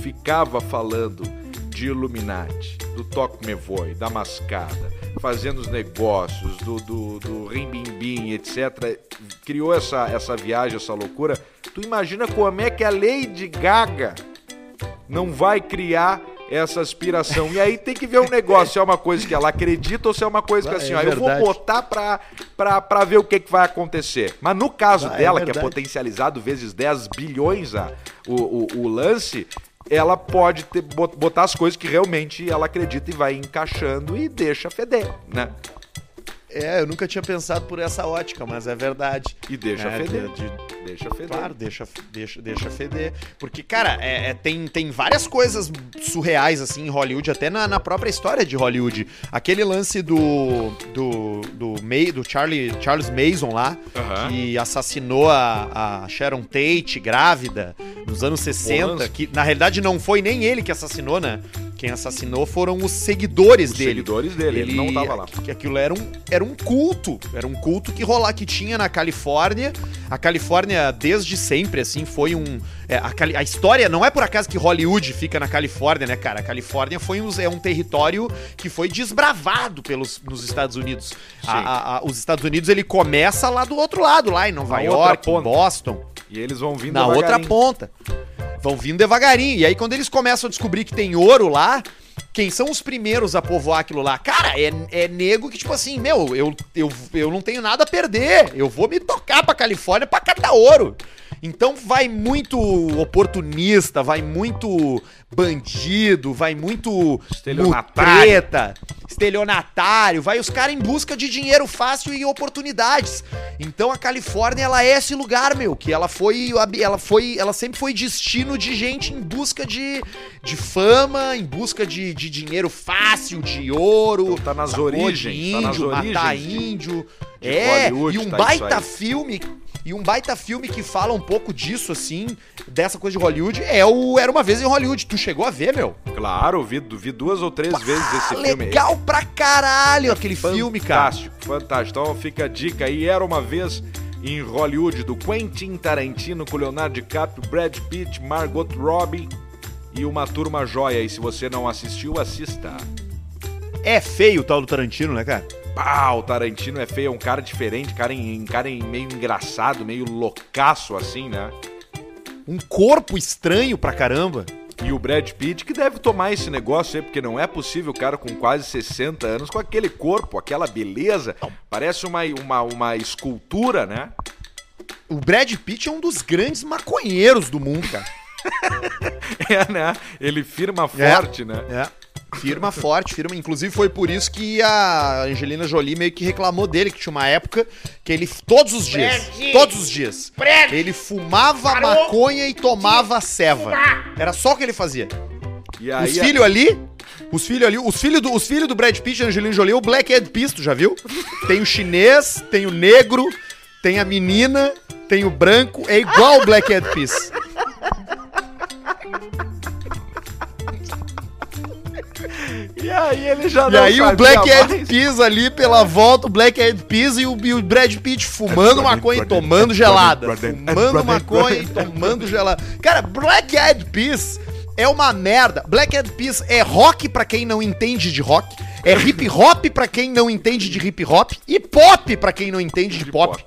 ficava falando de Illuminati, do Toque Me Voe, da mascada, fazendo os negócios, do, do, do rimbimbim, etc., criou essa, essa viagem, essa loucura. Tu imagina como é que a Lady Gaga não vai criar essa aspiração. E aí tem que ver um negócio, se é uma coisa que ela acredita ou se é uma coisa que Ah, assim, é ó, eu vou botar pra, pra, pra ver o que, que vai acontecer. Mas no caso Ah, é dela, que é potencializado vezes 10 bilhões a, o, o, o lance, ela pode ter, bot- botar as coisas que realmente ela acredita e vai encaixando e deixa feder, né? É, eu nunca tinha pensado por essa ótica, mas é verdade. E deixa É, feder. de- de- Deixa feder. Claro, deixa, deixa, deixa feder. Porque, cara, é, é- tem, tem várias coisas surreais, assim, em Hollywood, até na, na própria história de Hollywood. Aquele lance do. do. do, May, do Charlie, Charles Mason lá, que assassinou a, a Sharon Tate grávida nos anos 60. lance. Que na realidade não foi nem ele que assassinou, né? Quem assassinou foram os seguidores Os dele. seguidores dele, ele não tava lá. Que aquilo era um, era um culto. Era um culto que rolar, que tinha na Califórnia. A Califórnia, desde sempre, assim, foi um. é, a, a história não é por acaso que Hollywood fica na Califórnia, né, cara? A Califórnia foi um, é um território que foi desbravado pelos, nos Estados Unidos. A- a- os Estados Unidos, ele começa lá do outro lado, lá em Nova Na York, em. Boston E eles vão vindo na outra ponta. Vão vindo devagarinho. E aí, quando eles começam a descobrir que tem ouro lá, quem são os primeiros a povoar aquilo lá? Cara, é, é nego que, tipo assim, meu, eu, eu, eu não tenho nada a perder. Eu vou me tocar pra Califórnia pra catar ouro. Então vai muito oportunista, vai muito bandido, vai muito Estelionatário. mutreta, estelionatário, vai os caras em busca de dinheiro fácil e oportunidades. Então a Califórnia ela é esse lugar, meu, que ela foi ela foi, ela sempre foi destino de gente em busca de, de fama, em busca de, de dinheiro fácil, de ouro, Tá nas sacou? origens, de tá nas índio, matar origens de- índio. de é, Hollywood, e um tá baita filme e um baita filme que fala um pouco disso assim, dessa coisa de Hollywood, é o Era uma vez em Hollywood. Tu chegou a ver, meu? Claro, vi, vi duas ou três vezes esse Ah, filme. legal pra caralho aquele filme, cara. Fantástico, fantástico. Então fica a dica aí. Era uma vez em Hollywood do Quentin Tarantino com Leonardo DiCaprio, Brad Pitt, Margot Robbie e uma turma joia. E se você não assistiu, assista. É feio o tal do Tarantino, né, cara? Pau, Tarantino é feio, é um cara diferente, cara, em, cara em meio engraçado, meio loucaço assim, né? Um corpo estranho pra caramba. E o Brad Pitt que deve tomar esse negócio aí, porque não é possível o cara com quase 60 anos, com aquele corpo, aquela beleza, parece uma, uma, uma escultura, né? O Brad Pitt é um dos grandes maconheiros do mundo, cara. É, né? Ele firma É. forte, né? É. Firma forte, firma. Inclusive foi por isso que a Angelina Jolie meio que reclamou dele, que tinha uma época que ele, todos os dias, Fred! todos os dias, Fred! ele fumava Parou maconha e tomava ceva. Era só o que ele fazia. E aí, Os filhos ali, Os filhos ali, os filhos do, os filhos do Brad Pitt e Angelina Jolie, é o Black Eyed Peas, tu já viu? Tem o chinês, tem o negro, tem a menina, tem o branco, é igual o Black Eyed Peas. E aí ele já E aí o Black Eyed Peas ali pela volta, o Black Eyed Peas e o, e o Brad Pitt fumando maconha e tomando gelada. Fumando maconha e tomando gelada. Cara, Black Eyed Peas é uma merda. Black Eyed Peas é rock pra quem não entende de rock. É hip hop pra quem não entende de hip hop. E pop pra quem não entende de, pop.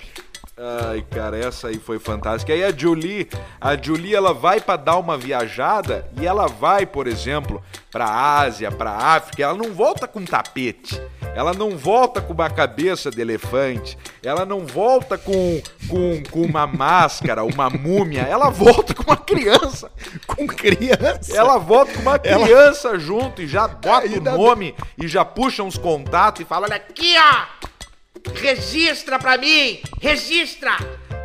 Ai, cara, essa aí foi fantástica. Aí a Julie, a Julie, ela vai pra dar uma viajada e ela vai, por exemplo, pra Ásia, pra África. Ela não volta com tapete. Ela não volta com uma cabeça de elefante. Ela não volta com, com, com uma máscara, uma múmia. Ela volta com uma criança. Com criança. Ela volta com uma Ela- criança junto e já bota o nome e já puxa uns contatos e fala: olha Aqui, ó! Registra pra mim! Registra!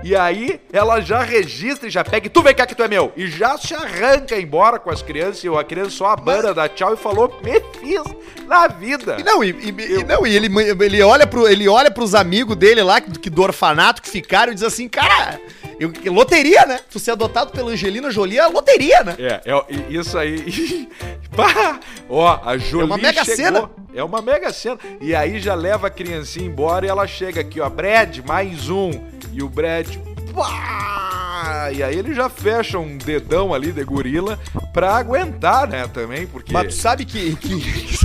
E aí ela já registra e já pega e tu vem cá que tu é meu. E já se arranca embora com as crianças e a criança só abana, dá tchau e falou, me fiz na vida. E não, e, e- e não, e ele, ele, olha pro, ele olha pros amigos dele lá, que, do orfanato que ficaram, e diz assim, cara, eu- loteria, né? Tu ser adotado pela Angelina Jolie é loteria, né? É, é isso aí. Pá! Ó, a Jolie uma mega chegou. cena. É uma mega cena. E aí já leva a criancinha embora e ela chega aqui, ó. Brad, mais um. E o Brad. Pá! E aí ele já fecha um dedão ali de gorila pra aguentar, né, também, porque Mas tu sabe que, que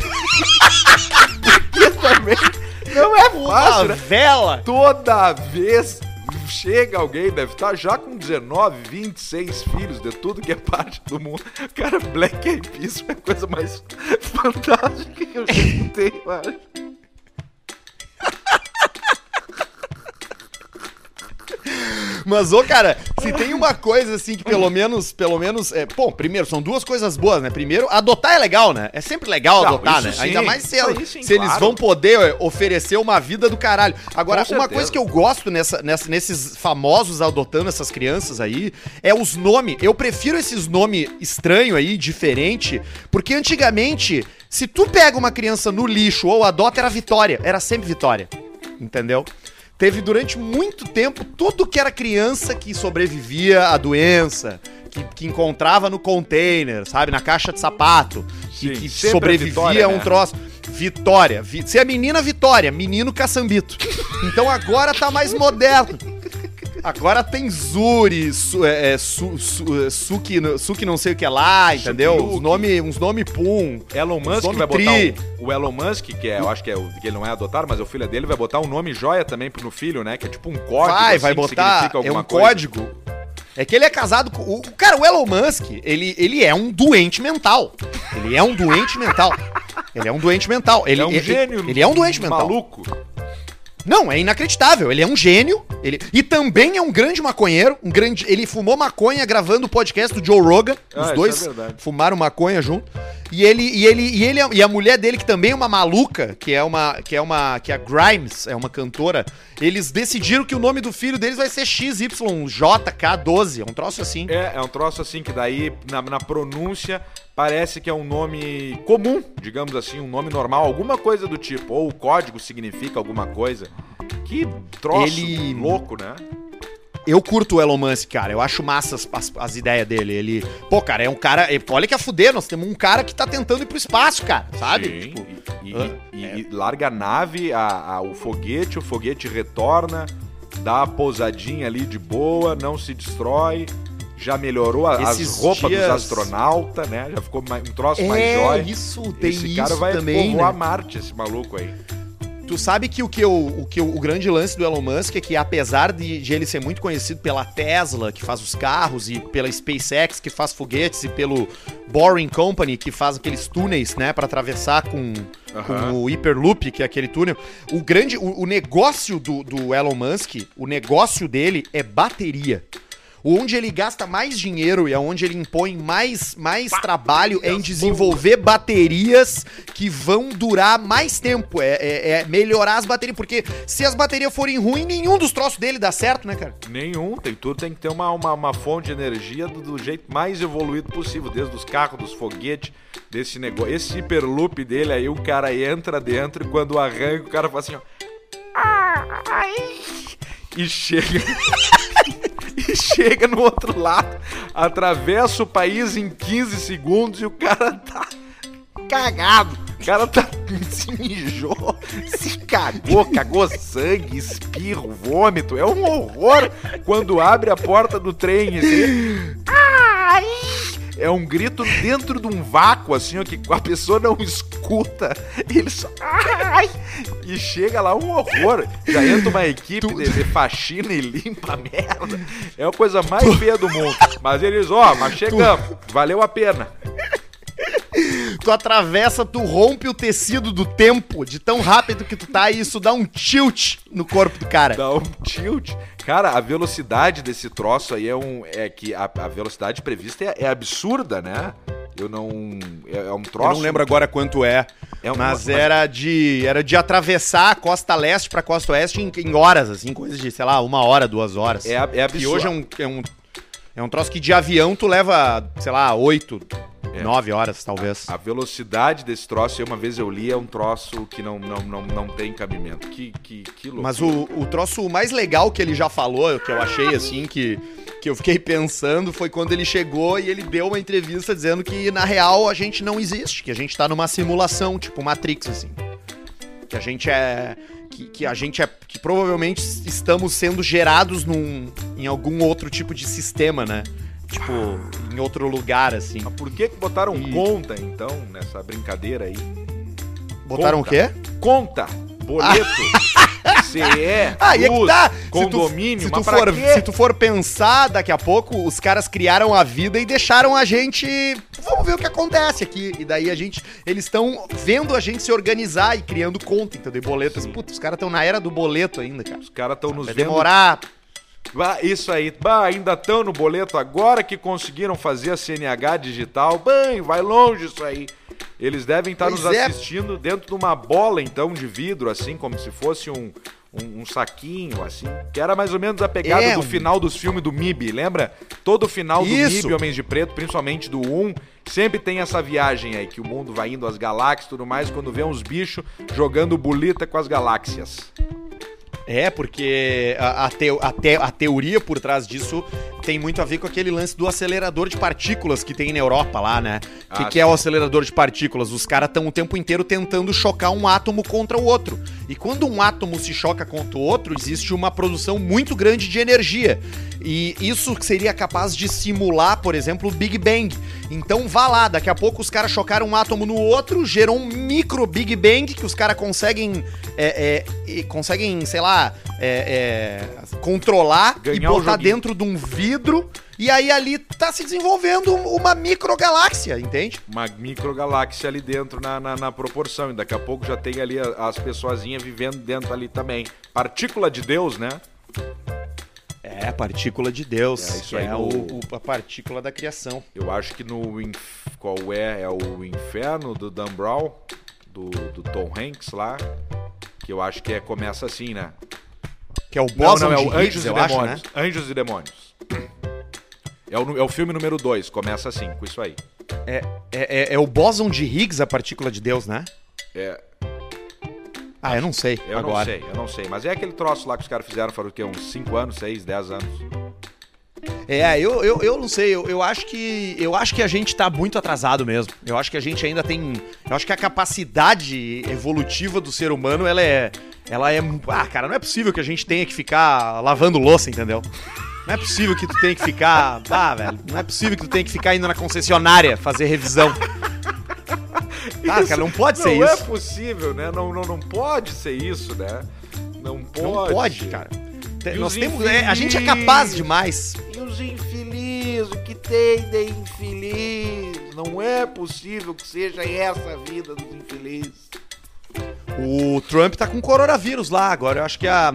também não é uma fácil, né? vela... Toda vez chega alguém, deve estar já com 19, 26 filhos de tudo que é parte do mundo. Cara, Black Eyed Peas foi a coisa mais fantástica que eu já escutei, eu acho. Mas, ô, cara, se tem uma coisa assim que pelo menos, pelo menos, é, bom, primeiro, são duas coisas boas, né? Primeiro, adotar é legal, né? É sempre legal Não, adotar, né? sim, Ainda mais se, aí sim, se eles claro. vão poder é, oferecer uma vida do caralho. Agora, Com uma certeza. coisa que eu gosto nessa, nessa- nesses famosos adotando essas crianças aí é os nomes. Eu prefiro esses nomes estranhos aí, diferente, porque antigamente, se tu pega uma criança no lixo ou adota, era Vitória. Era sempre Vitória. Entendeu? Teve durante muito tempo tudo que era criança que sobrevivia à doença, que, que encontrava no container, sabe? Na caixa de sapato, que, Sim, que sempre sobrevivia Vitória, a um né? troço. Vitória. Vi, se é menina, Vitória. Menino, caçambito. Então agora tá mais moderno. Agora tem Zuri, su, é, é, su, su, é, Suki, Suki não sei o que lá, entendeu? Luke. Uns nome, uns nome pum. Elon Musk nome vai botar tri. um, o Elon Musk, que é, eu acho que, é que ele não é adotado, mas é o filho dele, vai botar um nome joia também pro filho, né? Que é tipo um código. Vai, assim, vai que botar. significa É um coisa. código. É que ele é casado com. O, cara, o Elon Musk, ele, ele é um doente mental. Ele é um doente mental. Ele é um doente mental. Ele é um ele- gênio. Ele é um doente mental. Maluco. Não, é inacreditável. Ele é um gênio. Ele... E também é um grande maconheiro. Um grande... Ele fumou maconha gravando o podcast do Joe Rogan. Ah, Os isso dois é fumaram maconha junto. E ele, e ele, e ele e a mulher dele, que também é uma maluca, que é uma. Que é uma. Que é a Grimes, é uma cantora. Eles decidiram que o nome do filho deles vai ser XYJK12. É um troço assim. É, é um troço assim que daí, na, na pronúncia, parece que é um nome comum, digamos assim, um nome normal, alguma coisa do tipo. Ou o código significa alguma coisa. Que troço Ele- louco, né? Eu curto o Elon Musk, cara. Eu acho massa as, as- as ideias dele. Ele. Pô, cara, é um cara. é- Olha que a fuder, nós temos um cara que tá tentando ir pro espaço, cara. Sabe? Sim, Tipo, e, ah, e- e larga a nave, a, a- o foguete, o foguete retorna, dá a pousadinha ali de boa, não se destrói. Já melhorou a- as roupas dias- dos astronautas, né? Já ficou mais- um troço mais é, jóia. isso, tem Esse isso cara vai também, povoar né? Marte, esse maluco aí. Tu sabe que o que eu, o que eu- o grande lance do Elon Musk é que apesar de, de ele ser muito conhecido pela Tesla, que faz os carros, e pela SpaceX, que faz foguetes, e pelo Boring Company, que faz aqueles túneis, né, para atravessar com, com o Hyperloop, que é aquele túnel. O grande, o, o negócio do, do Elon Musk, o negócio dele é bateria. Onde ele gasta mais dinheiro e aonde ele impõe mais, mais trabalho é em desenvolver baterias que vão durar mais tempo. É, é- é melhorar as baterias. Porque se as baterias forem ruins, nenhum dos troços dele dá certo, né, cara? Nenhum, tem tudo tem que ter uma, uma, uma fonte de energia do, do jeito mais evoluído possível, desde os carros, dos foguetes, desse negócio. Esse hiperloop dele aí, o cara entra dentro e quando arranca, o cara fala assim, ó. Ai, e chega. e chega no outro lado, atravessa o país em 15 segundos e o cara tá cagado. O cara tá, se mijou, se cagou, cagou sangue, espirro, vômito. É um horror quando abre a porta do trem assim. Ai! É um grito dentro de um vácuo, assim, ó, que a pessoa não escuta. Ele só. Ai! E chega lá um horror. Já entra uma equipe de, de faxina e limpa a merda. É a coisa mais feia do mundo. Mas eles, ó, mas chegamos. Valeu a pena. Tu atravessa, tu rompe o tecido do tempo de tão rápido que tu tá e isso dá um tilt no corpo do cara. Dá um tilt. Cara, a velocidade desse troço aí é um. É que a, a velocidade prevista é, é absurda, né? Eu não. É, é um troço. Eu não lembro agora quanto é, É um- mas mas- era de era de atravessar a costa leste pra costa oeste em, em horas, assim, coisas de, sei lá, uma hora, duas horas. É, ab- é absurdo. E hoje é um, é um é um troço que de avião tu leva, sei lá, oito, É. nove horas, talvez. A velocidade desse troço, uma vez eu li, é um troço que não, não, não, não tem cabimento. Que, que, que loucura. Mas o, o troço mais legal que ele já falou, que eu achei assim, que, que eu fiquei pensando, foi quando ele chegou e ele deu uma entrevista dizendo que na real a gente não existe, que a gente tá numa simulação, tipo Matrix, assim. Que a gente é. Que, que a gente é. Que provavelmente estamos sendo gerados num, em algum outro tipo de sistema, né? Tipo, em outro lugar, assim. Mas por que, que botaram E- conta, então, nessa brincadeira aí? Botaram Conta. o quê? Conta, boleto, CE, Ah, e é que tá. condomínio, se tu, se tu for, quê? se tu for pensar, daqui a pouco os caras criaram a vida e deixaram a gente. Vamos ver o que acontece aqui. E daí a gente. Eles estão vendo a gente se organizar e criando conta, entendeu? E boletos. Putz, os caras estão na era do boleto ainda, cara. Os caras estão nos Vai vendo demorar. Bah, isso aí, bah, ainda estão no boleto agora que conseguiram fazer a CNH digital. Bem, vai longe isso aí. Eles devem estar Pois nos é. assistindo dentro de uma bola, então, de vidro, assim, como se fosse um, um, um saquinho, assim. Que era mais ou menos a pegada É, do final dos filmes do MIB, lembra? Todo final do Isso. MIB, Homens de Preto, principalmente do 1, sempre tem essa viagem aí, que o mundo vai indo às galáxias e tudo mais, quando vê uns bichos jogando bolita com as galáxias. É, porque a, a, teo- a te- a teoria por trás disso tem muito a ver com aquele lance do acelerador de partículas que tem na Europa lá, né? O que, Ah, que é o acelerador de partículas? Os caras estão o tempo inteiro tentando chocar um átomo contra o outro. E quando um átomo se choca contra o outro, existe uma produção muito grande de energia. E isso seria capaz de simular, por exemplo, o Big Bang. Então vá lá, daqui a pouco os caras chocaram um átomo no outro, gerou um micro Big Bang que os caras conseguem, é, é, conseguem, sei lá, é, é, controlar Ganhar e botar dentro de um vidro. E aí ali tá se desenvolvendo uma microgaláxia, entende? uma microgaláxia ali dentro na, na, na proporção. E daqui a pouco já tem ali as pessoazinhas vivendo dentro ali também. Partícula de Deus, né? É, partícula de Deus. É, isso aí é no- o- o- a partícula da criação. Eu acho que no. inf- Qual é? É o Inferno do Dan Brown, do, do Tom Hanks lá. Que eu acho que é, começa assim, né? Que é o Não, Boson não, é o Anjos e eu acho, né? Demônios. Anjos e Demônios. É o, é o filme número 2, começa assim, com isso aí. É, é, é- é o bóson de Higgs, a partícula de Deus, né? É, Ah, eu não sei eu agora. não sei, eu não sei. Mas é aquele troço lá que os caras fizeram, foram o quê? Uns 5 anos, 6, 10 anos. É, eu, eu, eu não sei, eu, eu acho que eu acho que a gente tá muito atrasado mesmo. Eu acho que a gente ainda tem, eu acho que a capacidade evolutiva do ser humano, ela é ela é, ah, cara, não é possível que a gente tenha que ficar lavando louça, entendeu? Não é possível que tu tenha que ficar, ah, velho, não é possível que tu tenha que ficar indo na concessionária fazer revisão. Ah, cara, não pode ser não é isso. possível, né? Não, não, não pode ser isso, né? Não pode. Não pode, cara. Nós os temos, é, a gente é capaz demais. E os infelizes, o que tem de infeliz? Não é possível que seja essa a vida dos infelizes. O Trump tá com coronavírus lá agora. Eu acho que a,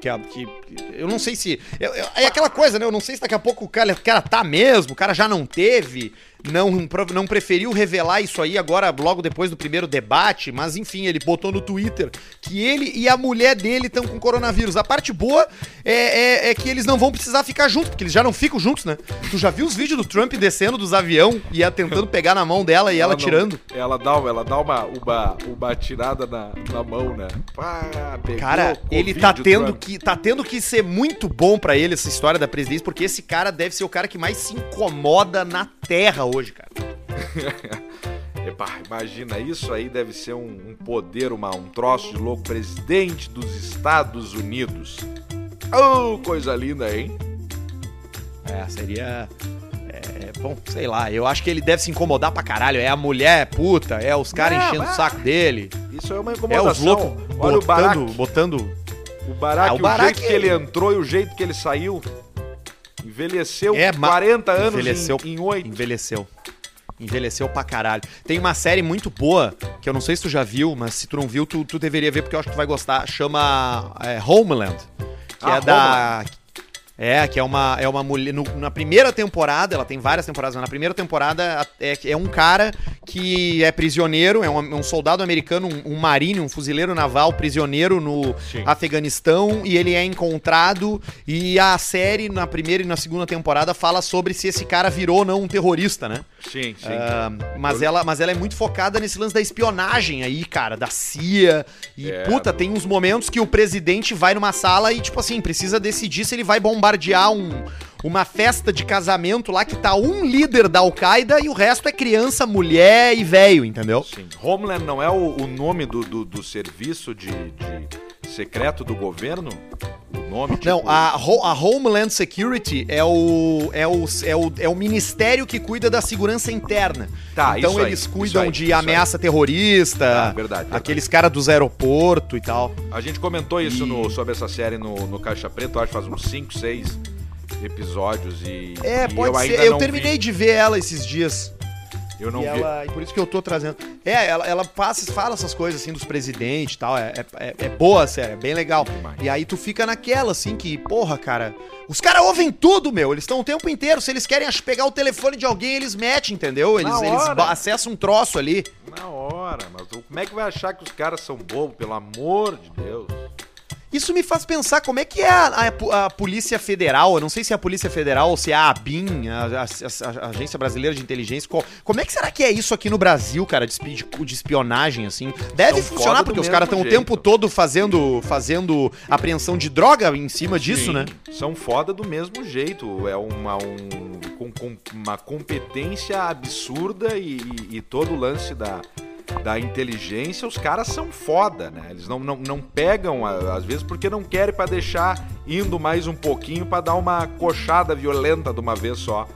que, a- que- eu não sei se. eu- eu- é aquela coisa, né? Eu não sei se daqui a pouco o cara, o cara tá mesmo, o cara já não teve, não, não preferiu revelar isso aí agora, logo depois do primeiro debate, mas enfim, ele botou no Twitter que ele e a mulher dele estão com coronavírus. A parte boa é, é- é que eles não vão precisar ficar juntos, porque eles já não ficam juntos, né? Tu já viu os vídeos do Trump descendo dos avião e ela tentando pegar na mão dela e ela, não- tirando? Ela dá, ela dá uma, uma, uma tirada na, na mão, né? Pegou Cara, ele tá tendo, Trump. que, tá tendo que ser muito bom pra ele essa história da presidência, porque esse cara deve ser o cara que mais se incomoda na terra hoje, cara. Epá, imagina, isso aí deve ser um, um poder, uma, um troço de louco. Presidente dos Estados Unidos. Oh, coisa linda, hein? É, seria. É, bom, sei lá, eu acho que ele deve se incomodar pra caralho. É a mulher puta, é os caras enchendo ah, o saco dele, Isso é uma é os incomodação. loucos o botando. botando O Barack, Ah, o o, Barack, jeito que ele entrou e o jeito que ele saiu. Envelheceu É, ma- 40 anos envelheceu, em, em 8. Envelheceu. Envelheceu pra caralho. Tem uma série muito boa, que eu não sei se tu já viu, mas se tu não viu, tu, tu deveria ver, porque eu acho que tu vai gostar. Chama é, Homeland. Que Ah, é da. É, que é uma, é uma mulher. no- na primeira temporada, ela tem várias temporadas, mas na primeira temporada é, é um cara que é prisioneiro, é um, um soldado americano, um, um marine, um fuzileiro naval prisioneiro no Sim. Afeganistão e ele é encontrado. E a série, na primeira e na segunda temporada, fala sobre se esse cara virou ou não um terrorista, né? Sim, sim. Ah, mas, ela, mas ela é muito focada nesse lance da espionagem aí, cara, da CIA. E, É, puta, tem uns momentos que o presidente vai numa sala e, tipo assim, precisa decidir se ele vai bombardear um, uma festa de casamento lá que tá um líder da Al-Qaeda e o resto é criança, mulher e velho, entendeu? Sim. Homeland não é o, o nome do, do, do serviço de, de secreto do governo? O nome, tipo... Não, a, Ho- a Homeland Security é o, é, o, é, o, é o ministério que cuida da segurança interna. Tá, então isso aí, eles cuidam aí, de isso aí. ameaça terrorista, Ah, verdade, verdade. aqueles caras dos aeroportos e tal. A gente comentou isso no, sobre essa série no, no Caixa Preta, eu acho que faz uns 5, 6 episódios e. É, e pode eu ser. Eu terminei vi. de ver ela esses dias. Eu não e, vi. ela, e por isso que eu tô trazendo. É, ela, ela passa, fala essas coisas assim dos presidentes e tal. É, é, é boa a série, é bem legal. Demais. E aí tu fica naquela, assim, que, porra, cara. Os caras ouvem tudo, meu. Eles estão o tempo inteiro. Se eles querem pegar o telefone de alguém, eles metem, entendeu? Eles, eles acessam um troço ali. Na hora, mas como é que vai achar que os caras são bobos, pelo amor de Deus? Isso me faz pensar como é que é a, a- a Polícia Federal, eu não sei se é a Polícia Federal ou se é a ABIN, a, a- Agência Brasileira de Inteligência, qual- como é que será que é isso aqui no Brasil, cara, de, de- de espionagem, assim? Deve São funcionar, porque os caras estão o tempo todo fazendo, fazendo apreensão de droga em cima disso, Sim, né? São foda do mesmo jeito. É uma, um, com, com uma competência absurda e, e- e todo o lance da, da inteligência, os caras são foda, né? Eles não, não, não pegam, às vezes, porque não querem pra deixar indo mais um pouquinho pra dar uma coxada violenta de uma vez só.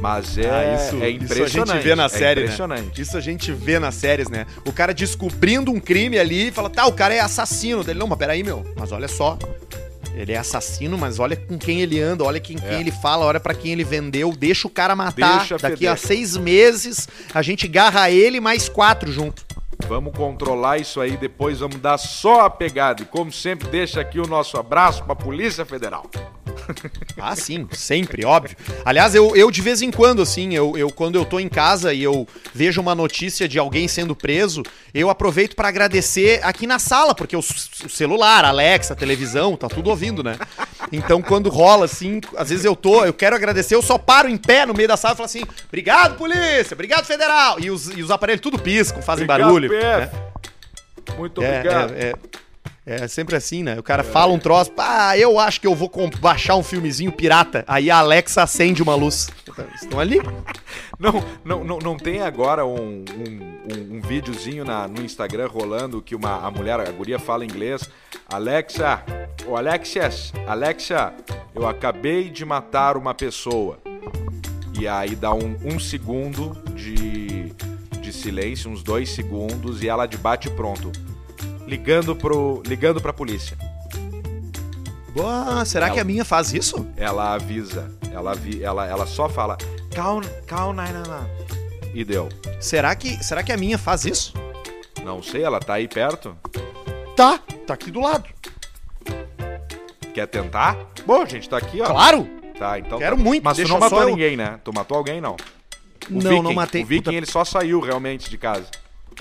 Mas é, Ah, isso, é isso impressionante. a gente vê na é série, né? impressionante. Isso a gente vê nas séries, né? O cara descobrindo um crime ali e fala, tá, o cara é assassino. Dele, não, mas peraí, meu, mas olha só. Ele é assassino, mas olha com quem ele anda, olha com quem É. ele fala, olha pra quem ele vendeu, deixa o cara matar. Deixa Daqui feder. a seis meses a gente garra ele mais quatro junto. Vamos controlar isso aí, depois vamos dar só a pegada. E como sempre, deixa aqui o nosso abraço pra Polícia Federal. Ah, sim, sempre, óbvio. Aliás, eu, eu de vez em quando, assim, eu, eu quando eu tô em casa e eu vejo uma notícia de alguém sendo preso, eu aproveito pra agradecer aqui na sala, porque o, o celular, a Alexa, a televisão, tá tudo ouvindo, né? Então, quando rola, assim, às vezes eu tô, eu quero agradecer, eu só paro em pé no meio da sala e falo assim: obrigado, polícia, obrigado, federal. E os, e os aparelhos tudo piscam, fazem Obrigado, barulho. PF. né? Muito É, obrigado. é, é, é sempre assim, né? O cara fala um troço, ah, eu acho que eu vou baixar um filmezinho pirata. Aí a Alexa acende uma luz. Estão ali? Não, não, não, não tem agora um, um, um, videozinho na, no Instagram rolando que uma, a mulher, a guria fala inglês. Alexa, o Alexias, Alexa, eu acabei de matar uma pessoa. E aí dá um, um segundo de, de silêncio, uns dois segundos, e ela de bate pronto. Ligando, pro, ligando pra polícia. Boa, será que a minha faz isso? Ela avisa. Ela, avi, ela, ela só fala. Call, call 911. E deu. Será que, será que a minha faz isso? Não sei, ela tá aí perto. Tá, tá aqui do lado. Quer tentar? Bom, gente tá aqui, ó. Claro! Tá, então. Quero tá. muito, Mas tu não matou eu- ninguém, né? Tu matou alguém, não. O Não, não matei. O Viking, Puta- ele só saiu realmente de casa.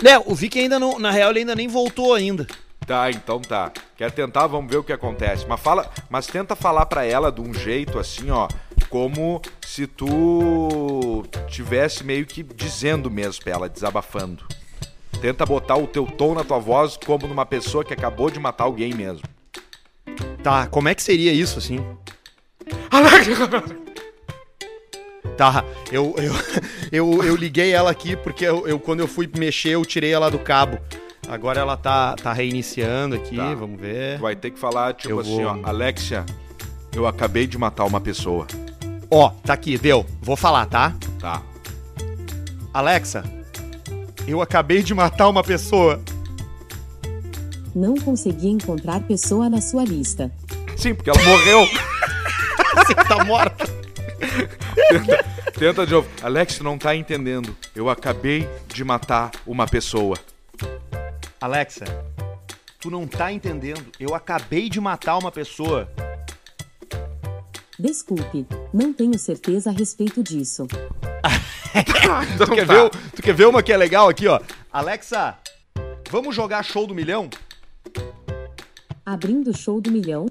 É, o Vicky ainda não, na real, ele ainda nem voltou ainda. Tá, então tá. Quer tentar? Vamos ver o que acontece. Mas fala, mas tenta falar pra ela de um jeito assim, ó, como se tu tivesse meio que dizendo mesmo pra ela, desabafando. Tenta botar o teu tom na tua voz como numa pessoa que acabou de matar alguém mesmo. Tá, como é que seria isso, assim? Tá, eu, eu, eu, eu liguei ela aqui porque eu, eu- quando eu fui mexer, eu tirei ela do cabo. Agora ela tá, tá reiniciando aqui, Tá. vamos ver. Tu vai ter que falar tipo Eu assim, vou- ó, Alexia, eu acabei de matar uma pessoa. Ó, tá aqui, deu. Vou falar, tá? Tá. Alexa, eu acabei de matar uma pessoa. Não consegui encontrar pessoa na sua lista. Sim, porque ela morreu. Você tá morta. Tenta, tenta de novo. Alex, tu não tá entendendo. Eu acabei de matar uma pessoa. Alexa, tu não tá entendendo. Eu acabei de matar uma pessoa. Desculpe, não tenho certeza a respeito disso. Então Tu quer, tá. ver, tu quer ver uma que é legal aqui, ó? Alexa, vamos jogar show do milhão? Abrindo o show do milhão,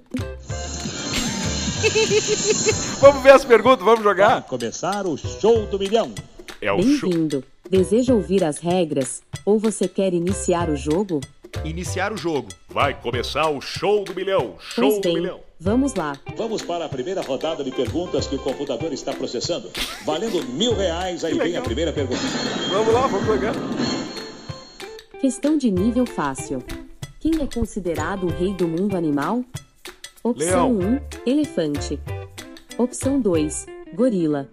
Vamos ver as perguntas, vamos jogar? começar o show do milhão. É o show. bem-vindo. Deseja ouvir as regras? Ou você quer iniciar o jogo? Iniciar o jogo. Vai começar o show do milhão. Show Pois do bem, milhão. vamos lá. Vamos para a primeira rodada de perguntas que o computador está processando. Valendo mil reais, aí vem a primeira pergunta. Vamos lá, vamos jogar. Questão de nível fácil. Quem é considerado o rei do mundo animal? Opção Leão. 1, elefante. Opção 2, gorila.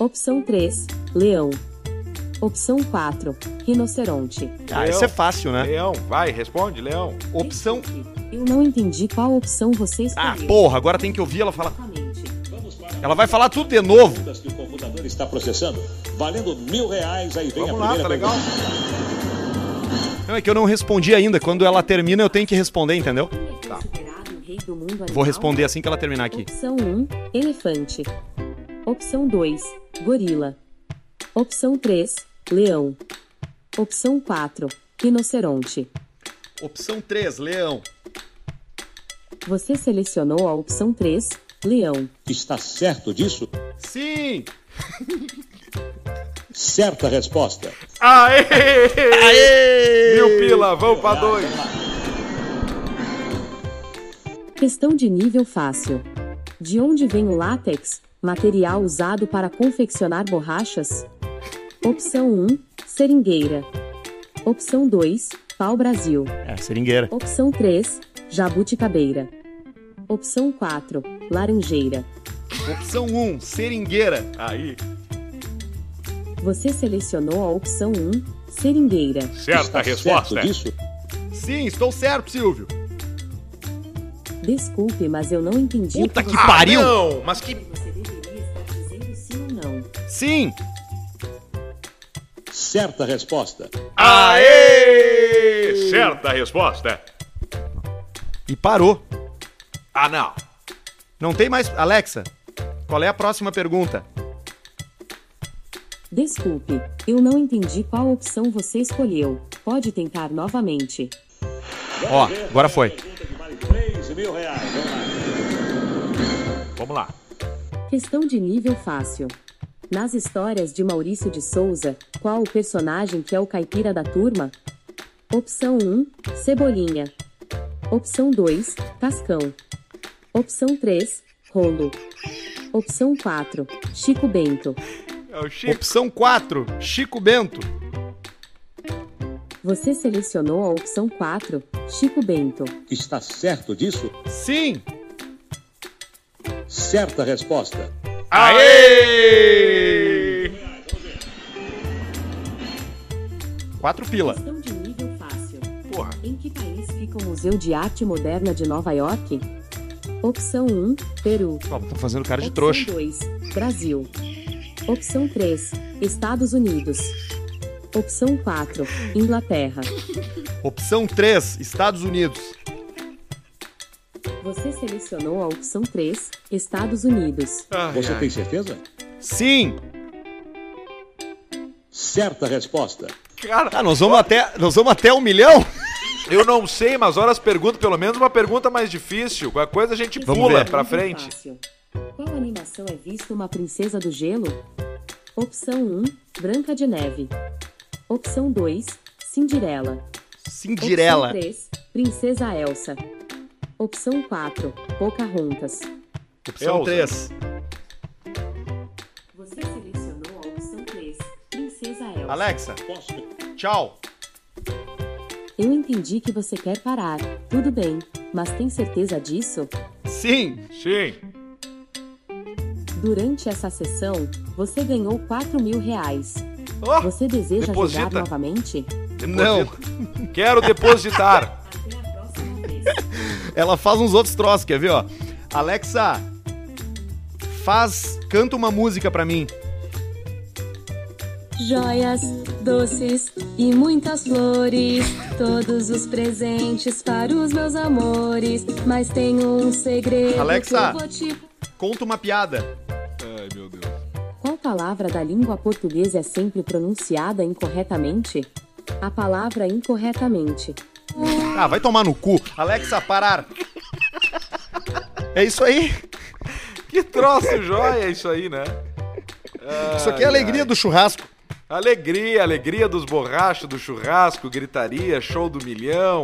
Opção 3, leão. Opção 4, rinoceronte. Ah, Leão. isso é fácil, né? Leão, vai, responde, Leão. Opção. Eu não entendi qual opção você Ah, escolheu. porra, agora tem que ouvir ela falar. Ela vai falar tudo de novo. que o computador está processando. Valendo mil reais, aí vem Vamos a lá, primeira tá legal? Não, é que eu não respondi ainda. Quando ela termina, eu tenho que responder, entendeu? O rei do mundo animal? Vou responder assim que ela terminar aqui. Opção 1, elefante. Opção 2, gorila. Opção 3, leão. Opção 4, rinoceronte. Opção 3, leão. Você selecionou a opção 3, leão. Está certo disso? Sim! Certa resposta. Aê! Aê! Mil pila, vamos pra dois. Questão de nível fácil. De onde vem o látex, material usado para confeccionar borrachas? Opção 1, seringueira. Opção 2, pau-brasil. É, seringueira. Opção 3, jabuticabeira. Opção 4, laranjeira. Opção 1, seringueira. Aí. Você selecionou a opção 1, seringueira. Certa está resposta. certo disso? Sim, estou certo, Silvio. Desculpe, mas eu não entendi. o Puta que você- pariu! Não, mas que. Você deveria estar dizendo sim ou não. Sim! Certa resposta. Aê! Certa resposta. E parou. Ah, não. Não tem mais. Alexa, qual é a próxima pergunta? Desculpe, eu não entendi qual opção você escolheu. Pode tentar novamente. Ó, agora foi. Mil reais. Vamos lá. Vamos lá. Questão de nível fácil. Nas histórias de Maurício de Souza, qual o personagem que é o caipira da turma? Opção 1, Cebolinha. Opção 2, Cascão. Opção 3, Rolo. Opção 4, Chico Bento. É o Chico. Opção 4, Chico Bento. Você selecionou a opção 4, Chico Bento. Está certo disso? Sim! Certa resposta. Aê! Quatro pila. Questão de nível fácil. Porra. Em que país fica o Museu de Arte Moderna de Nova York? Opção 1, Peru. Ó, tô fazendo cara de Opção trouxa. 2, Brasil. Opção 3, Estados Unidos. Opção 4, Inglaterra. Opção 3, Estados Unidos. Você selecionou a opção 3, Estados Unidos. Você tem certeza? Sim. Certa resposta. Cara, Ah, nós vamos até, nós vamos até um milhão? eu não sei, mas olha as perguntas, pelo menos uma pergunta mais difícil. Qualquer coisa a gente Vamos pula ver. pra frente. fácil. Qual animação é vista uma princesa do gelo? Opção 1, Branca de Neve. Opção 2, Cinderela. Cinderela. Opção 3, Princesa Elsa. Opção 4, Pocahontas. Opção Elza. 3. Você selecionou a opção 3, Princesa Elsa. Alexa, Posso? tchau. Eu entendi que você quer parar. Tudo bem, mas tem certeza disso? Sim. Sim. Durante essa sessão, você ganhou 4 mil reais. Ó, Você deseja deposita. jogar novamente? Não. deposita. Quero depositar. Ela faz uns outros troços, quer ver, ó? Alexa, faz, canta uma música pra mim. Joias, doces e muitas flores, todos os presentes para os meus amores. Mas tenho um segredo Alexa. que eu vou te... Conta uma piada. Ai, meu Deus. Qual palavra da língua portuguesa é sempre pronunciada incorretamente? A palavra incorretamente. Ah, vai tomar no cu. Alexa, parar. É isso aí. Que troço joia isso aí, né? Isso aqui é a alegria do churrasco. Alegria, alegria dos borrachos, do churrasco, gritaria, show do milhão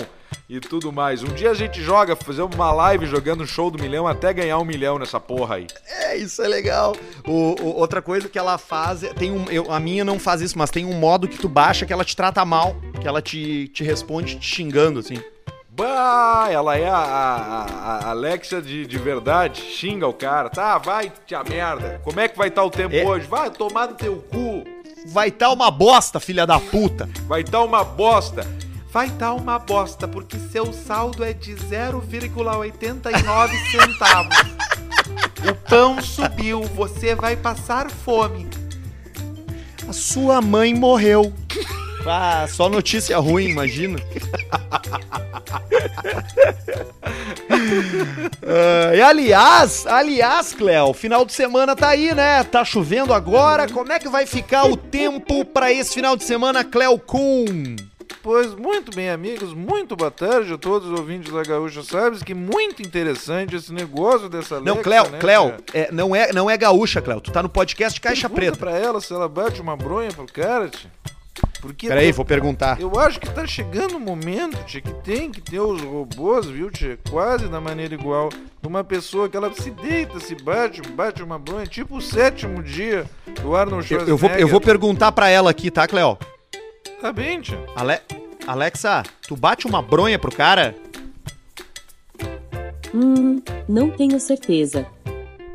e tudo mais. Um dia a gente joga, fazer uma live jogando show do milhão até ganhar um milhão nessa porra aí. É, isso é legal. O, o- outra coisa que ela faz, tem um, eu- a minha não faz isso, mas tem um modo que tu baixa que ela te trata mal, que ela te, te responde te xingando, assim. Bah, ela é a, a- a- a Alexia de, de verdade, xinga o cara. Tá, vai, tia merda. Como é que vai estar o tempo É. hoje? Vai tomar no teu cu. Vai tá uma bosta, filha da puta. Vai estar uma bosta. Vai estar uma bosta, porque seu saldo é de 0,89 centavos. O pão subiu, você vai passar fome. A sua mãe morreu. Ah, só notícia ruim, imagina. Ah, e aliás, aliás, Cléo, final de semana tá aí, né? Tá chovendo agora. Como é que vai ficar o tempo pra esse final de semana, Cléo Kuhn? Pois muito bem, amigos, muito boa tarde a todos os ouvintes da Gaúcha Sabes que muito interessante esse negócio dessa Não, Alexa, Cléo, né, Cléo, é, não, é, não é gaúcha, Cléo. Tu tá no podcast Caixa Pergunta Preta. pra ela se ela bate uma bronha pro cara, tia. Porque Peraí, vou perguntar. Eu acho que tá chegando o momento, tia, que tem que ter os robôs, viu, tia? Quase da maneira igual. Uma pessoa que ela se deita, se bate, bate uma bronha, tipo o sétimo dia do Arnold Eu, Schwarzenegger. eu vou, eu vou perguntar pra ela aqui, tá, Cléo? Tá bem, tia. Ale... Alexa, tu bate uma bronha pro cara? Hum, não tenho certeza.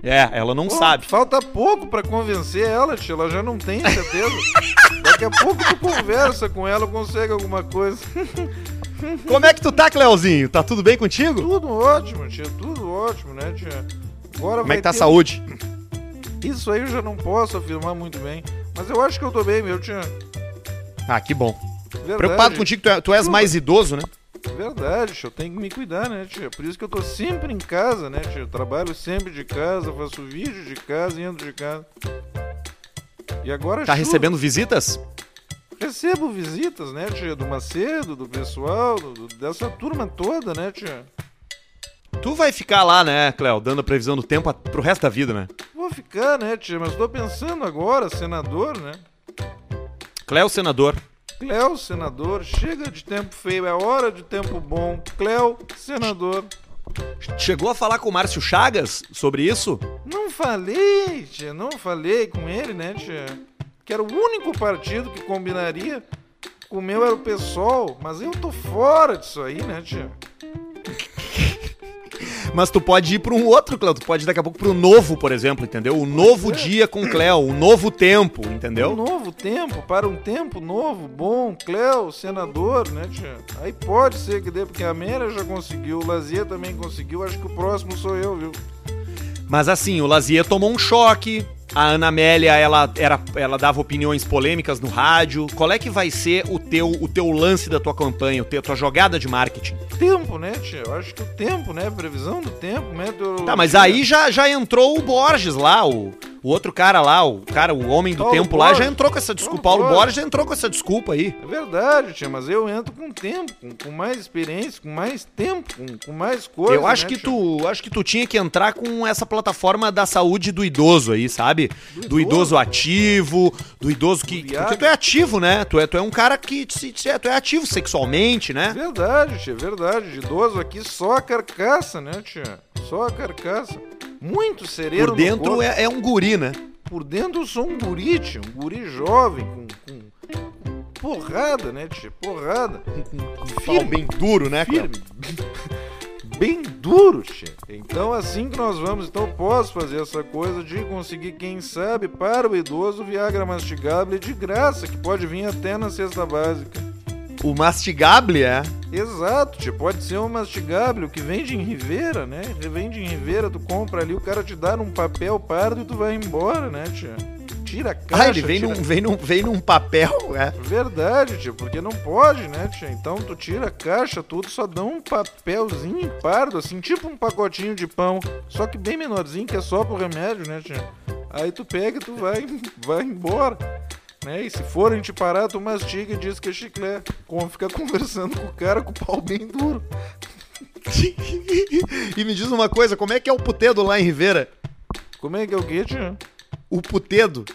É, ela não Pô, sabe. Falta pouco pra convencer ela, tia. Ela já não tem certeza. Daqui a pouco tu conversa com ela, consegue alguma coisa. Como é que tu tá, Cléozinho? Tá tudo bem contigo? Tudo ótimo, tia. Tudo ótimo, né, tia? Agora Como vai é que tá a ter- saúde? Isso aí eu já não posso afirmar muito bem. Mas eu acho que eu tô bem, meu, tia. Ah, que bom. Verdade. Preocupado contigo, tu, é- tu és mais idoso, né? Verdade, tia. Eu tenho que me cuidar, né, tia? Por isso que eu tô sempre em casa, né, tia? Eu trabalho sempre de casa, faço vídeo de casa e ando de casa. E agora Tá recebendo visitas? Recebo visitas, né, tia? Do Macedo, do pessoal, do- dessa turma toda, né, tia? Tu vai ficar lá, né, Cléo, dando a previsão do tempo pro resto da vida, né? Vou ficar, né, tia? Mas tô pensando agora, senador, né? Cléo, senador. Cléo, senador, chega de tempo feio, é hora de tempo bom. Cléo, senador. Chegou a falar com o Márcio Chagas sobre isso? Não falei, tia, não falei com ele, né, tia? Que era o único partido que combinaria. O meu era o PSOL, mas eu tô fora disso aí, né, tia? Mas tu pode ir pra um outro, Cléo. Tu pode ir daqui a pouco pro novo, por exemplo, entendeu? O novo dia com Cléo, o novo tempo, Um entendeu? novo tempo, para um tempo novo, bom, Cléo, senador, né, tia? Aí pode ser que dê, porque a Amélia já conseguiu, o Lazier também conseguiu, acho que o próximo sou eu, viu? Mas assim, o Lazier tomou um choque, A Ana Amélia, ela, era, ela dava opiniões polêmicas no rádio. Qual é que vai ser o teu, o teu lance da tua campanha, o teu, a tua jogada de marketing? Tempo, né, tia? Eu acho que o tempo, né? Previsão do tempo, meteorologia. Tá, mas aí já, já entrou o Borges lá, o, o outro cara lá, o cara, o homem do Paulo tempo lá, já Borges. entrou com essa desculpa. Paulo Paulo Borges Borges. já entrou com essa desculpa aí. É verdade, tia, mas eu entro com tempo, com, com mais experiência, com mais tempo, com, com mais coisa. Eu acho né, que tia? tu, acho que tu tinha que entrar com essa plataforma da saúde do idoso aí, sabe? Do, idoso ativo, do idoso que, porque tu é ativo, né? Tu é, tu é um cara que se- se- tu é ativo sexualmente, né? Verdade, tia, verdade. De idoso aqui só a carcaça, né, tia? Só a carcaça. Muito sereno. Por dentro é, é um guri, né? Por dentro eu sou um guri, tia. Um guri jovem, com, com, porrada, né, tia? Porrada. Pau bem duro, né, cara? Firme. Bem duro, tia. Então assim que nós vamos, então eu posso fazer essa coisa de conseguir, quem sabe, para o idoso, Viagra mastigável de graça, que pode vir até na cesta básica. O mastigable é. Exato, tia. Pode ser um mastigável que vende em Ribeira, né? Vende em Ribeira, tu compra ali, o cara te dá num papel pardo e tu vai embora, né, tia? Tira a caixa. Ah, ele vem tira- num, vem, num, vem num papel, é. Verdade, tio, porque não pode, né, tia? Então tu tira a caixa, tudo, só dá um papelzinho pardo, assim, tipo um pacotinho de pão, só que bem menorzinho, que é só pro remédio, né, tia? Aí tu pega e tu vai, vai embora. Né? E se forem te parar, tu mastiga e diz que é chiclete. Como ficar conversando com o cara com o pau bem duro. e me diz uma coisa, como é que é o putedo lá em Ribeira? Como é que é o quê, tia? O putedo.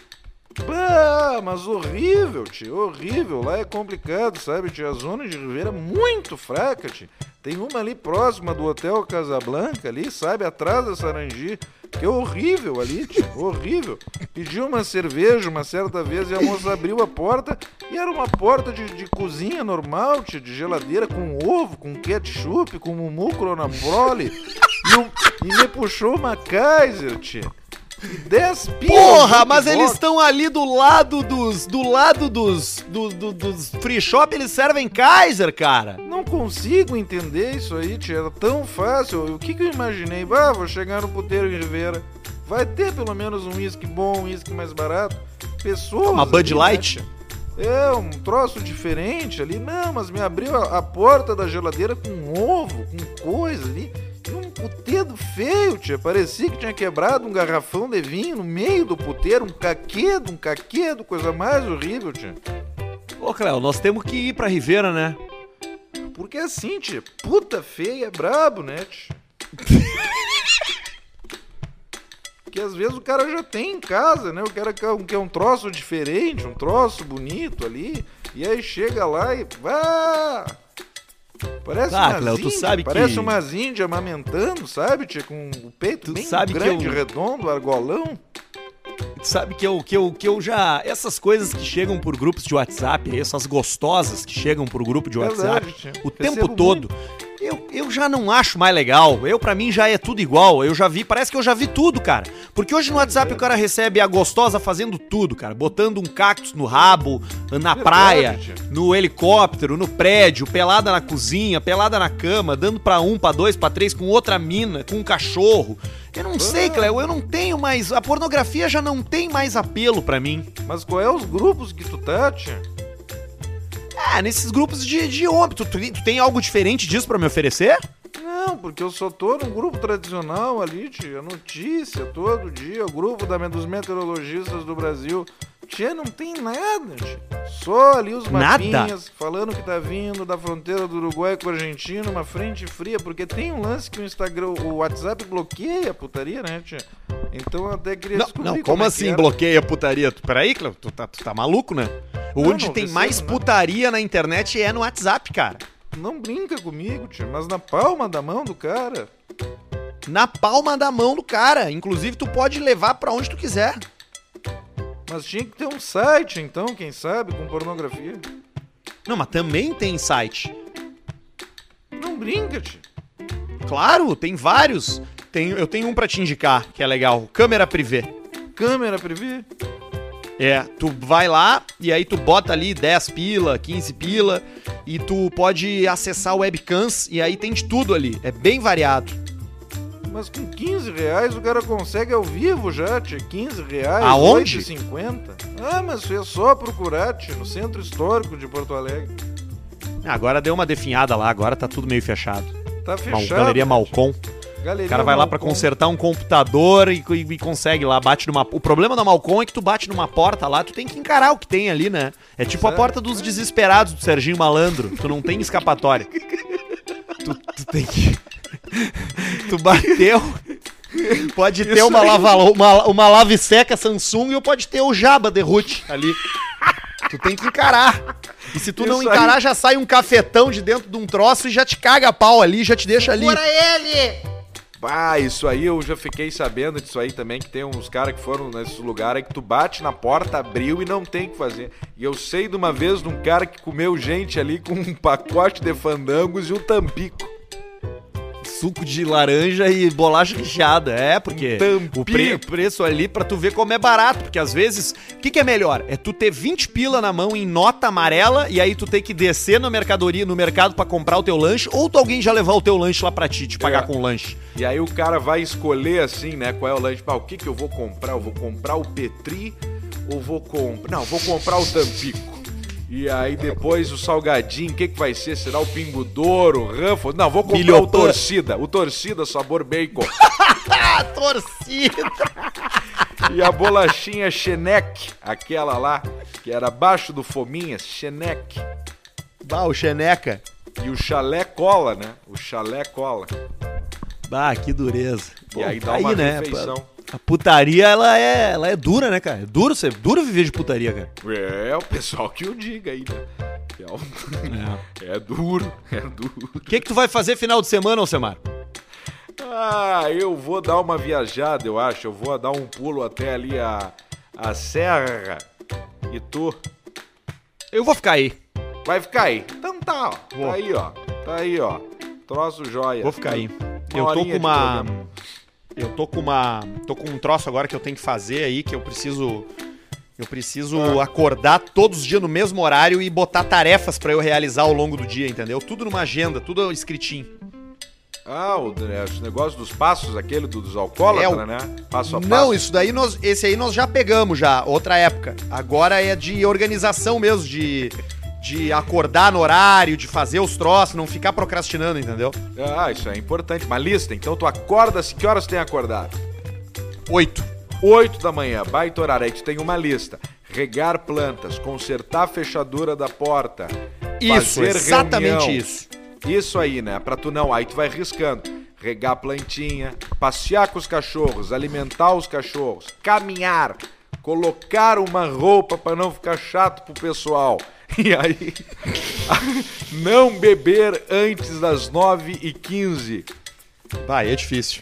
Ah, mas horrível, tio, horrível. Lá é complicado, sabe, tia? A zona de Ribeira é muito fraca, tio. Tem uma ali próxima do Hotel Casablanca, ali, sabe, atrás da Sarangi, que é horrível ali, tio, horrível. Pedi uma cerveja uma certa vez e a moça abriu a porta e era uma porta de, de cozinha normal, tio, de geladeira, com ovo, com ketchup, com mumu cronaprole. E, um- e me puxou uma Kaiser, tio. 10 pilas. Porra, mas eles estão ali do lado dos. Do lado dos. Do, do- dos free shop, eles servem Kaiser, cara. Não consigo entender isso aí, tia. Era tão fácil. O que, que eu imaginei? Ah, vou chegar no puteiro em Ribeira. Vai ter pelo menos um uísque bom, um uísque mais barato. Pessoas. Uma Bud ali, né, Light. tia? É, um troço diferente ali. Não, mas me abriu a, a porta da geladeira com ovo, com coisa ali. Um puteiro feio, tia. Parecia que tinha quebrado um garrafão de vinho no meio do puteiro. Um caquedo, um caquedo, coisa mais horrível, tia. Ô, Cléo, nós temos que ir pra Ribeira, né? Porque assim, tia, puta feia é brabo, né, tia? Porque às vezes o cara já tem em casa, né? O cara quer um, quer um troço diferente, um troço bonito ali. E aí chega lá e. Vá! Parece Ah, Cléo, tu sabe que- Parece umas índias amamentando, sabe, tia? Com o peito Tu bem sabe que grande, eu- redondo, argolão. Tu sabe que eu, que, eu, que eu já. Essas coisas que chegam por grupos de WhatsApp, essas gostosas que chegam por grupo de Verdade, WhatsApp tia. o tempo todo. Eu, eu já não acho mais legal. Eu, pra mim, já é tudo igual. Eu já vi, parece que eu já vi tudo, cara. Porque hoje no WhatsApp o cara recebe a gostosa fazendo tudo, cara. Botando um cactus no rabo, na praia, no helicóptero, no prédio, pelada na cozinha, pelada na cama, dando pra um, pra dois, pra três, com outra mina, com um cachorro. Eu não sei, Cléo, eu não tenho mais. A pornografia já não tem mais apelo pra mim. Mas qual é os grupos que tu tá, tia? Ah, nesses grupos de, de homem. Tu, tu, tu tem algo diferente disso pra me oferecer? Não, porque eu só tô num grupo tradicional ali, tia. Notícia todo dia, o grupo da, dos meteorologistas do Brasil. Tia, não tem nada, tia. Só ali os mapinhas falando que tá vindo da fronteira do Uruguai com a Argentina, uma frente fria, porque tem um lance que o Instagram, o WhatsApp bloqueia a putaria, né, tia? Então eu até queria Não, descobrir não como é que assim bloqueia a putaria? Peraí, Cléo, tu tá, tu tá maluco, né? Não, Onde não tem recebo mais nada. putaria na internet é no WhatsApp, cara. Não brinca comigo, tia, mas na palma da mão do cara. Na palma da mão do cara. Inclusive, tu pode levar pra onde tu quiser. Mas tinha que ter um site, então, quem sabe, com pornografia. Não, mas também tem site. Não brinca, tia. Claro, tem vários. Tem, eu tenho um pra te indicar, que é legal. Câmera privê. Câmera privê. É, tu vai lá e aí tu bota ali 10 pila, 15 pila e tu pode acessar webcams e aí tem de tudo ali. É bem variado. Mas com 15 reais o cara consegue ao vivo já, tia. 15 reais. Aonde? 8,50. Ah, mas é só procurar, tia, no centro histórico de Porto Alegre. Agora deu uma definhada lá, agora tá tudo meio fechado. Tá Mal- fechado. Galeria Malcom. Galeria O cara vai lá pra Malcom. consertar um computador e, e- e consegue lá, bate numa. O problema da Malcom é que tu bate numa porta lá, tu tem que encarar o que tem ali, né? É tipo a porta dos desesperados do Serginho Malandro. Tu não tem escapatória. tu, tu tem que. tu bateu. Pode ter uma, lava, uma, uma lave seca Samsung ou pode ter o Jaba Derrute ali. Tu tem que encarar. E se tu não Isso aí. encarar, já sai um cafetão de dentro de um troço e já te caga a pau ali, já te deixa ali. Fora ele! Ah, isso aí eu já fiquei sabendo disso aí também, que tem uns caras que foram nesse lugar aí que tu bate na porta, abriu e não tem o que fazer. E eu sei de uma vez de um cara que comeu gente ali com um pacote de fandangos e um tampico. Suco de laranja e bolacha recheada. É, porque o pre- preço ali pra tu ver como é barato. Porque às vezes, o que, que é melhor? É tu ter 20 pila na mão em nota amarela e aí tu ter que descer na mercadoria, no mercado pra comprar o teu lanche, ou tu alguém já levar o teu lanche lá pra ti, te pagar É. com o lanche. E aí o cara vai escolher assim, né, qual é o lanche. Ah, o que que eu vou comprar? Eu vou comprar o Petri ou vou comprar... Não, vou comprar o Tampico. E aí depois o salgadinho, o que que vai ser? Será o Pingo Douro, o Ruffles? Não, vou comprar o. Torcida. O Torcida sabor bacon. Torcida! E a bolachinha Cheneque, aquela lá, que era abaixo do Fominhas, Cheneque. Bah, o Xeneca. E o chalé cola, né? O chalé cola. Bah, que dureza. E aí dá uma refeição. A putaria, ela é, ela é dura, né, cara? É duro, ser, duro viver de putaria, cara. É, o pessoal que o diga aí, né? É, um- é duro, é duro. O que que tu vai fazer final de semana, Alcemar? Ah, eu vou dar uma viajada, eu acho. Eu vou dar um pulo até ali a, a serra. E tu Eu vou ficar aí. vai ficar aí. Então tá, ó. Tá aí, ó. Tá aí, ó. Troço joia. Vou ficar aí. Uma Eu tô com uma. Eu tô com uma. tô com um troço agora que eu tenho que fazer aí, que eu preciso. Eu preciso Ah. acordar todos os dias no mesmo horário e botar tarefas pra eu realizar ao longo do dia, entendeu? Tudo numa agenda, tudo escritinho. Ah, o, os negócios dos passos, aquele do- dos alcoólatras, É, o- né? Passo a passo. Não, isso daí nós, esse aí nós já pegamos já, outra época. Agora é de organização mesmo, de de acordar no horário, de fazer os troços, não ficar procrastinando, entendeu? Ah, isso é importante. Uma lista. Então tu acorda, que horas tem acordado? Oito. 8 da manhã, baita horário. Aí tu tem uma lista. Regar plantas, consertar a fechadura da porta. Isso, exatamente reunião. isso. Isso aí, né? Pra tu não. Aí tu vai riscando. Regar a plantinha, passear com os cachorros, alimentar os cachorros, caminhar, colocar uma roupa pra não ficar chato pro pessoal. E aí, não beber antes das 9 e 15 Vai, é difícil.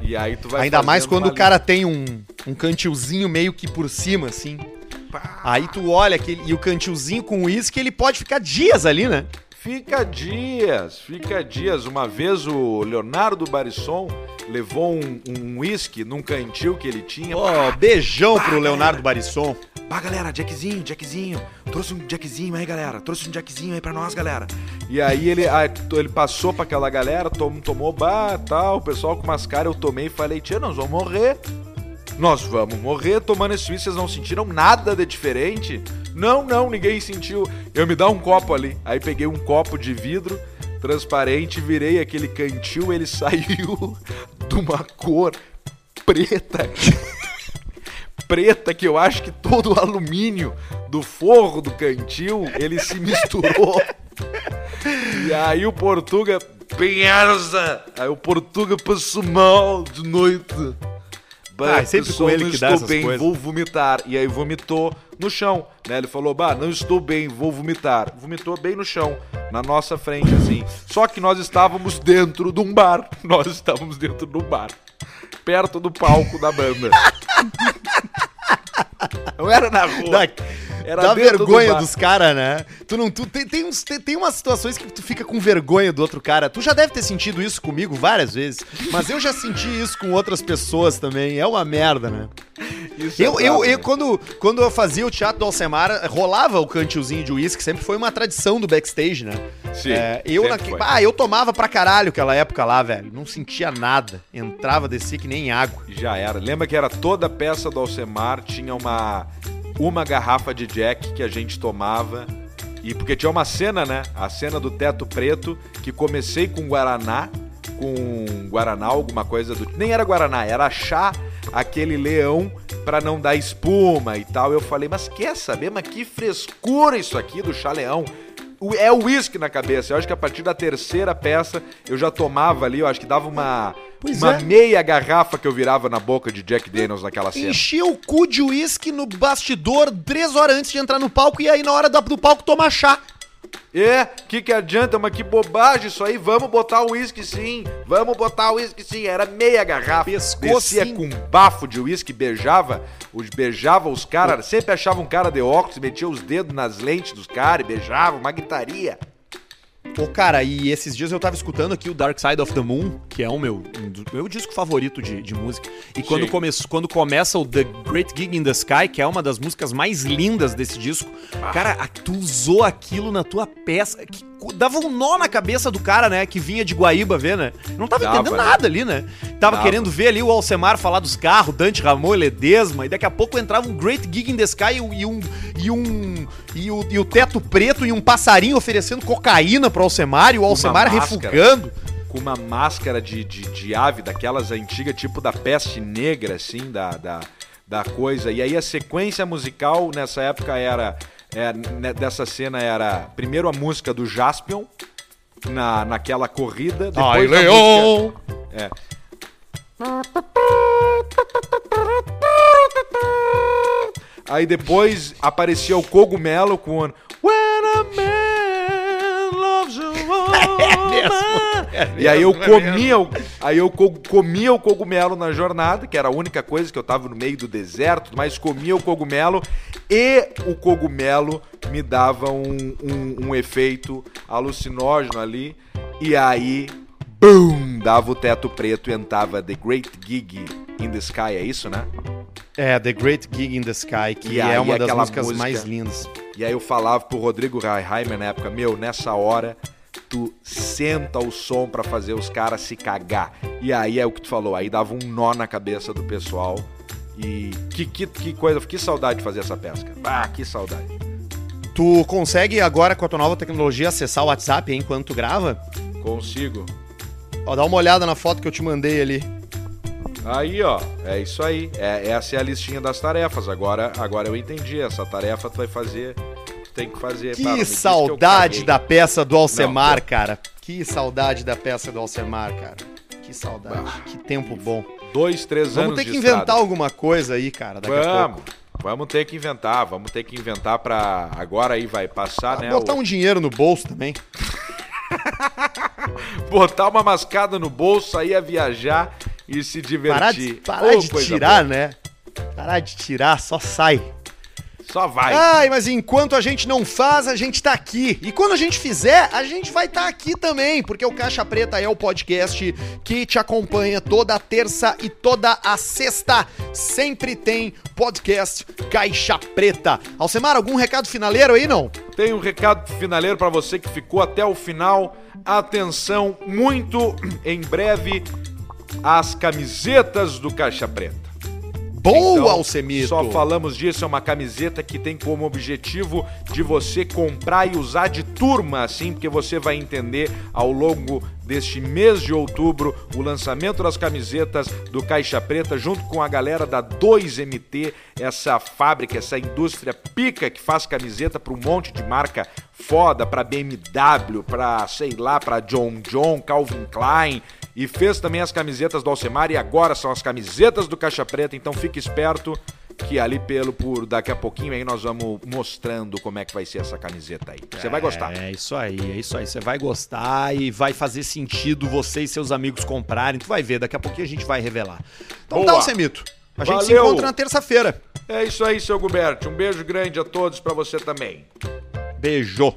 E aí tu vai Ainda mais quando o cara tem um, um cantilzinho meio que por cima, assim. Aí tu olha aquele, e o cantilzinho com uísque, ele pode ficar dias ali, né? Fica dias, fica dias. Uma vez o Leonardo Barisson levou um um uísque num cantil que ele tinha. Ó, beijão pro Leonardo Barisson. Bah, galera, Jackzinho, Jackzinho. Trouxe um Jackzinho aí, galera. Trouxe um Jackzinho aí pra nós, galera. E aí ele, ah, ele passou pra aquela galera, tom, tomou bah, tal, o pessoal com umas caras, eu tomei e falei, tia, nós vamos morrer. Nós vamos morrer tomando esse uísque, vocês não sentiram nada de diferente? Não, não, ninguém sentiu. Eu me dá um copo ali. Aí peguei um copo de vidro transparente, virei aquele cantil, ele saiu de uma cor preta. preta que eu acho que todo o alumínio do forro do cantil, ele se misturou. E aí o Portuga, Penharza, aí o Portuga passou mal de noite. Bah, Ah, é sempre com ele que dá estou essas bem, coisas. vou vomitar. E aí vomitou no chão, né? Ele falou, bah, não estou bem, vou vomitar. Vomitou bem no chão, na nossa frente, assim. Só que nós estávamos dentro de um bar. Nós estávamos dentro do bar. Perto do palco da banda. Não era na rua. Dá, Era dá do vergonha bar. dos caras, né? Tu não, tu tem, tem, uns, tem, tem umas situações que tu fica com vergonha do outro cara. Tu já deve ter sentido isso comigo várias vezes, mas eu já senti isso com outras pessoas também. É uma merda, né? Isso é Eu, eu, brabo, eu né? quando, quando eu fazia o teatro do Alcemar, rolava o cantilzinho de uísque, sempre foi uma tradição do backstage, né? Sim, É, eu, naque- ah, eu tomava pra caralho aquela época lá, velho. Não sentia nada. Entrava, descia que nem água. Já era. Lembra que era toda peça do Alcemar, tinha uma, uma garrafa de Jack que a gente tomava. E porque tinha uma cena, né? A cena do teto preto, que comecei com Guaraná, com Guaraná, alguma coisa do. Nem era Guaraná, era chá, aquele leão, pra não dar espuma e tal. Eu falei, mas quer saber? Mas que frescura isso aqui do chá leão. É o uísque na cabeça. Eu acho que a partir da terceira peça eu já tomava ali, eu acho que dava uma, Pois uma é. meia garrafa que eu virava na boca de Jack Daniels naquela cena. Enchia o cu de uísque no bastidor três horas antes de entrar no palco e aí na hora do palco tomar chá. É, que que adianta, mas que bobagem isso aí. Vamos botar o uísque sim. Vamos botar o uísque sim. Era meia garrafa. Pescou Descia sim. com um bafo de uísque, beijava, os, beijava os caras. Sempre achava um cara de óculos, metia os dedos nas lentes dos caras e beijava, uma gritaria. Ô, cara, e esses dias eu tava escutando aqui o Dark Side of the Moon, que é o meu, um meu disco favorito de, de música. E quando, come, quando começa o The Great Gig in the Sky, que é uma das músicas mais lindas desse disco, cara, a- tu usou aquilo na tua peça. Que dava um nó na cabeça do cara, né? Que vinha de Guaíba ver, né? Não tava Dava, entendendo né? nada ali, né? Tava Dava. querendo ver ali o Alcemar falar dos carros, Dante Ramon, Ledesma, e daqui a pouco entrava um Great Gig in the Sky e um. E um, e, o, e o teto preto e um passarinho oferecendo cocaína pro Alcemar e o Alcemar refugando. Com uma máscara de, de, de ave, daquelas antigas, tipo da peste negra, assim, da, da, da coisa. E aí a sequência musical nessa época era. É, né, dessa cena era primeiro a música do Jaspion, na, naquela corrida. Ai, a música- Leon! É. Aí depois aparecia o cogumelo com When a man loves a woman. E aí eu comia, o- aí eu co- comia o cogumelo na jornada, que era a única coisa que eu tava no meio do deserto, mas comia o cogumelo e o cogumelo me dava um, um- um efeito alucinógeno ali. E aí, BUM! Dava o teto preto e entrava The Great Gig in the Sky, é isso, né? É, The Great Gig in the Sky, que E é uma das músicas música- mais lindas. E aí eu falava pro Rodrigo Reimer na época, meu, nessa hora tu senta o som pra fazer os caras se cagar. E aí é o que tu falou, aí dava um nó na cabeça do pessoal. E que, que, que coisa, que saudade de fazer essa pesca. Ah, que saudade. Tu consegue agora, com a tua nova tecnologia, acessar o WhatsApp enquanto tu grava? Consigo. Ó, dá uma olhada na foto que eu te mandei ali. Aí, ó, é isso aí. É, essa é a listinha das tarefas. Agora, agora eu entendi. Essa tarefa tu vai fazer, tu tem que fazer. Que eu saudade caguei. da peça do Alcemar, Não, cara. Que saudade da peça do Alcemar, cara. Que saudade. Bah. Que tempo bom. Dois, três anos Vamos ter que inventar estrada. alguma coisa aí, cara, daqui Vamos. Vamos ter que inventar, vamos ter que inventar pra. Agora aí vai passar, né? Botar o- um dinheiro no bolso também. Botar uma mascada no bolso, sair a viajar e se divertir. Parar de, parar Ô, de tirar, boa. né? Parar de tirar, só sai. Só vai. Ai, mas enquanto a gente não faz, a gente tá aqui. E quando a gente fizer, a gente vai estar aqui também, porque o Caixa Preta é o podcast que te acompanha toda a terça e toda a sexta. Sempre tem podcast Caixa Preta. Alcemar, algum recado finaleiro aí, não? Tem um recado finaleiro pra você que ficou até o final. Atenção, muito em breve, as camisetas do Caixa Preta. Boa, Então, Alcemito! Só falamos disso, é uma camiseta que tem como objetivo de você comprar e usar de turma, assim, porque você vai entender ao longo deste mês de outubro o lançamento das camisetas do Caixa Preta junto com a galera da 2MT, essa fábrica, essa indústria pica que faz camiseta para um monte de marca foda, para BMW, para sei lá, para John John, Calvin Klein, e fez também as camisetas do Alcemar e agora são as camisetas do Caixa Preta, então fique esperto que ali pelo por daqui a pouquinho aí nós vamos mostrando como é que vai ser essa camiseta aí. Você vai gostar. É isso aí, é isso aí. Você vai gostar e vai fazer sentido você e seus amigos comprarem. Tu vai ver, daqui a pouquinho a gente vai revelar. Então Boa. tá, Alcemito. A gente se Valeu. encontra na terça-feira. É isso aí, seu Gilberto. Um beijo grande a todos pra você também. Beijo.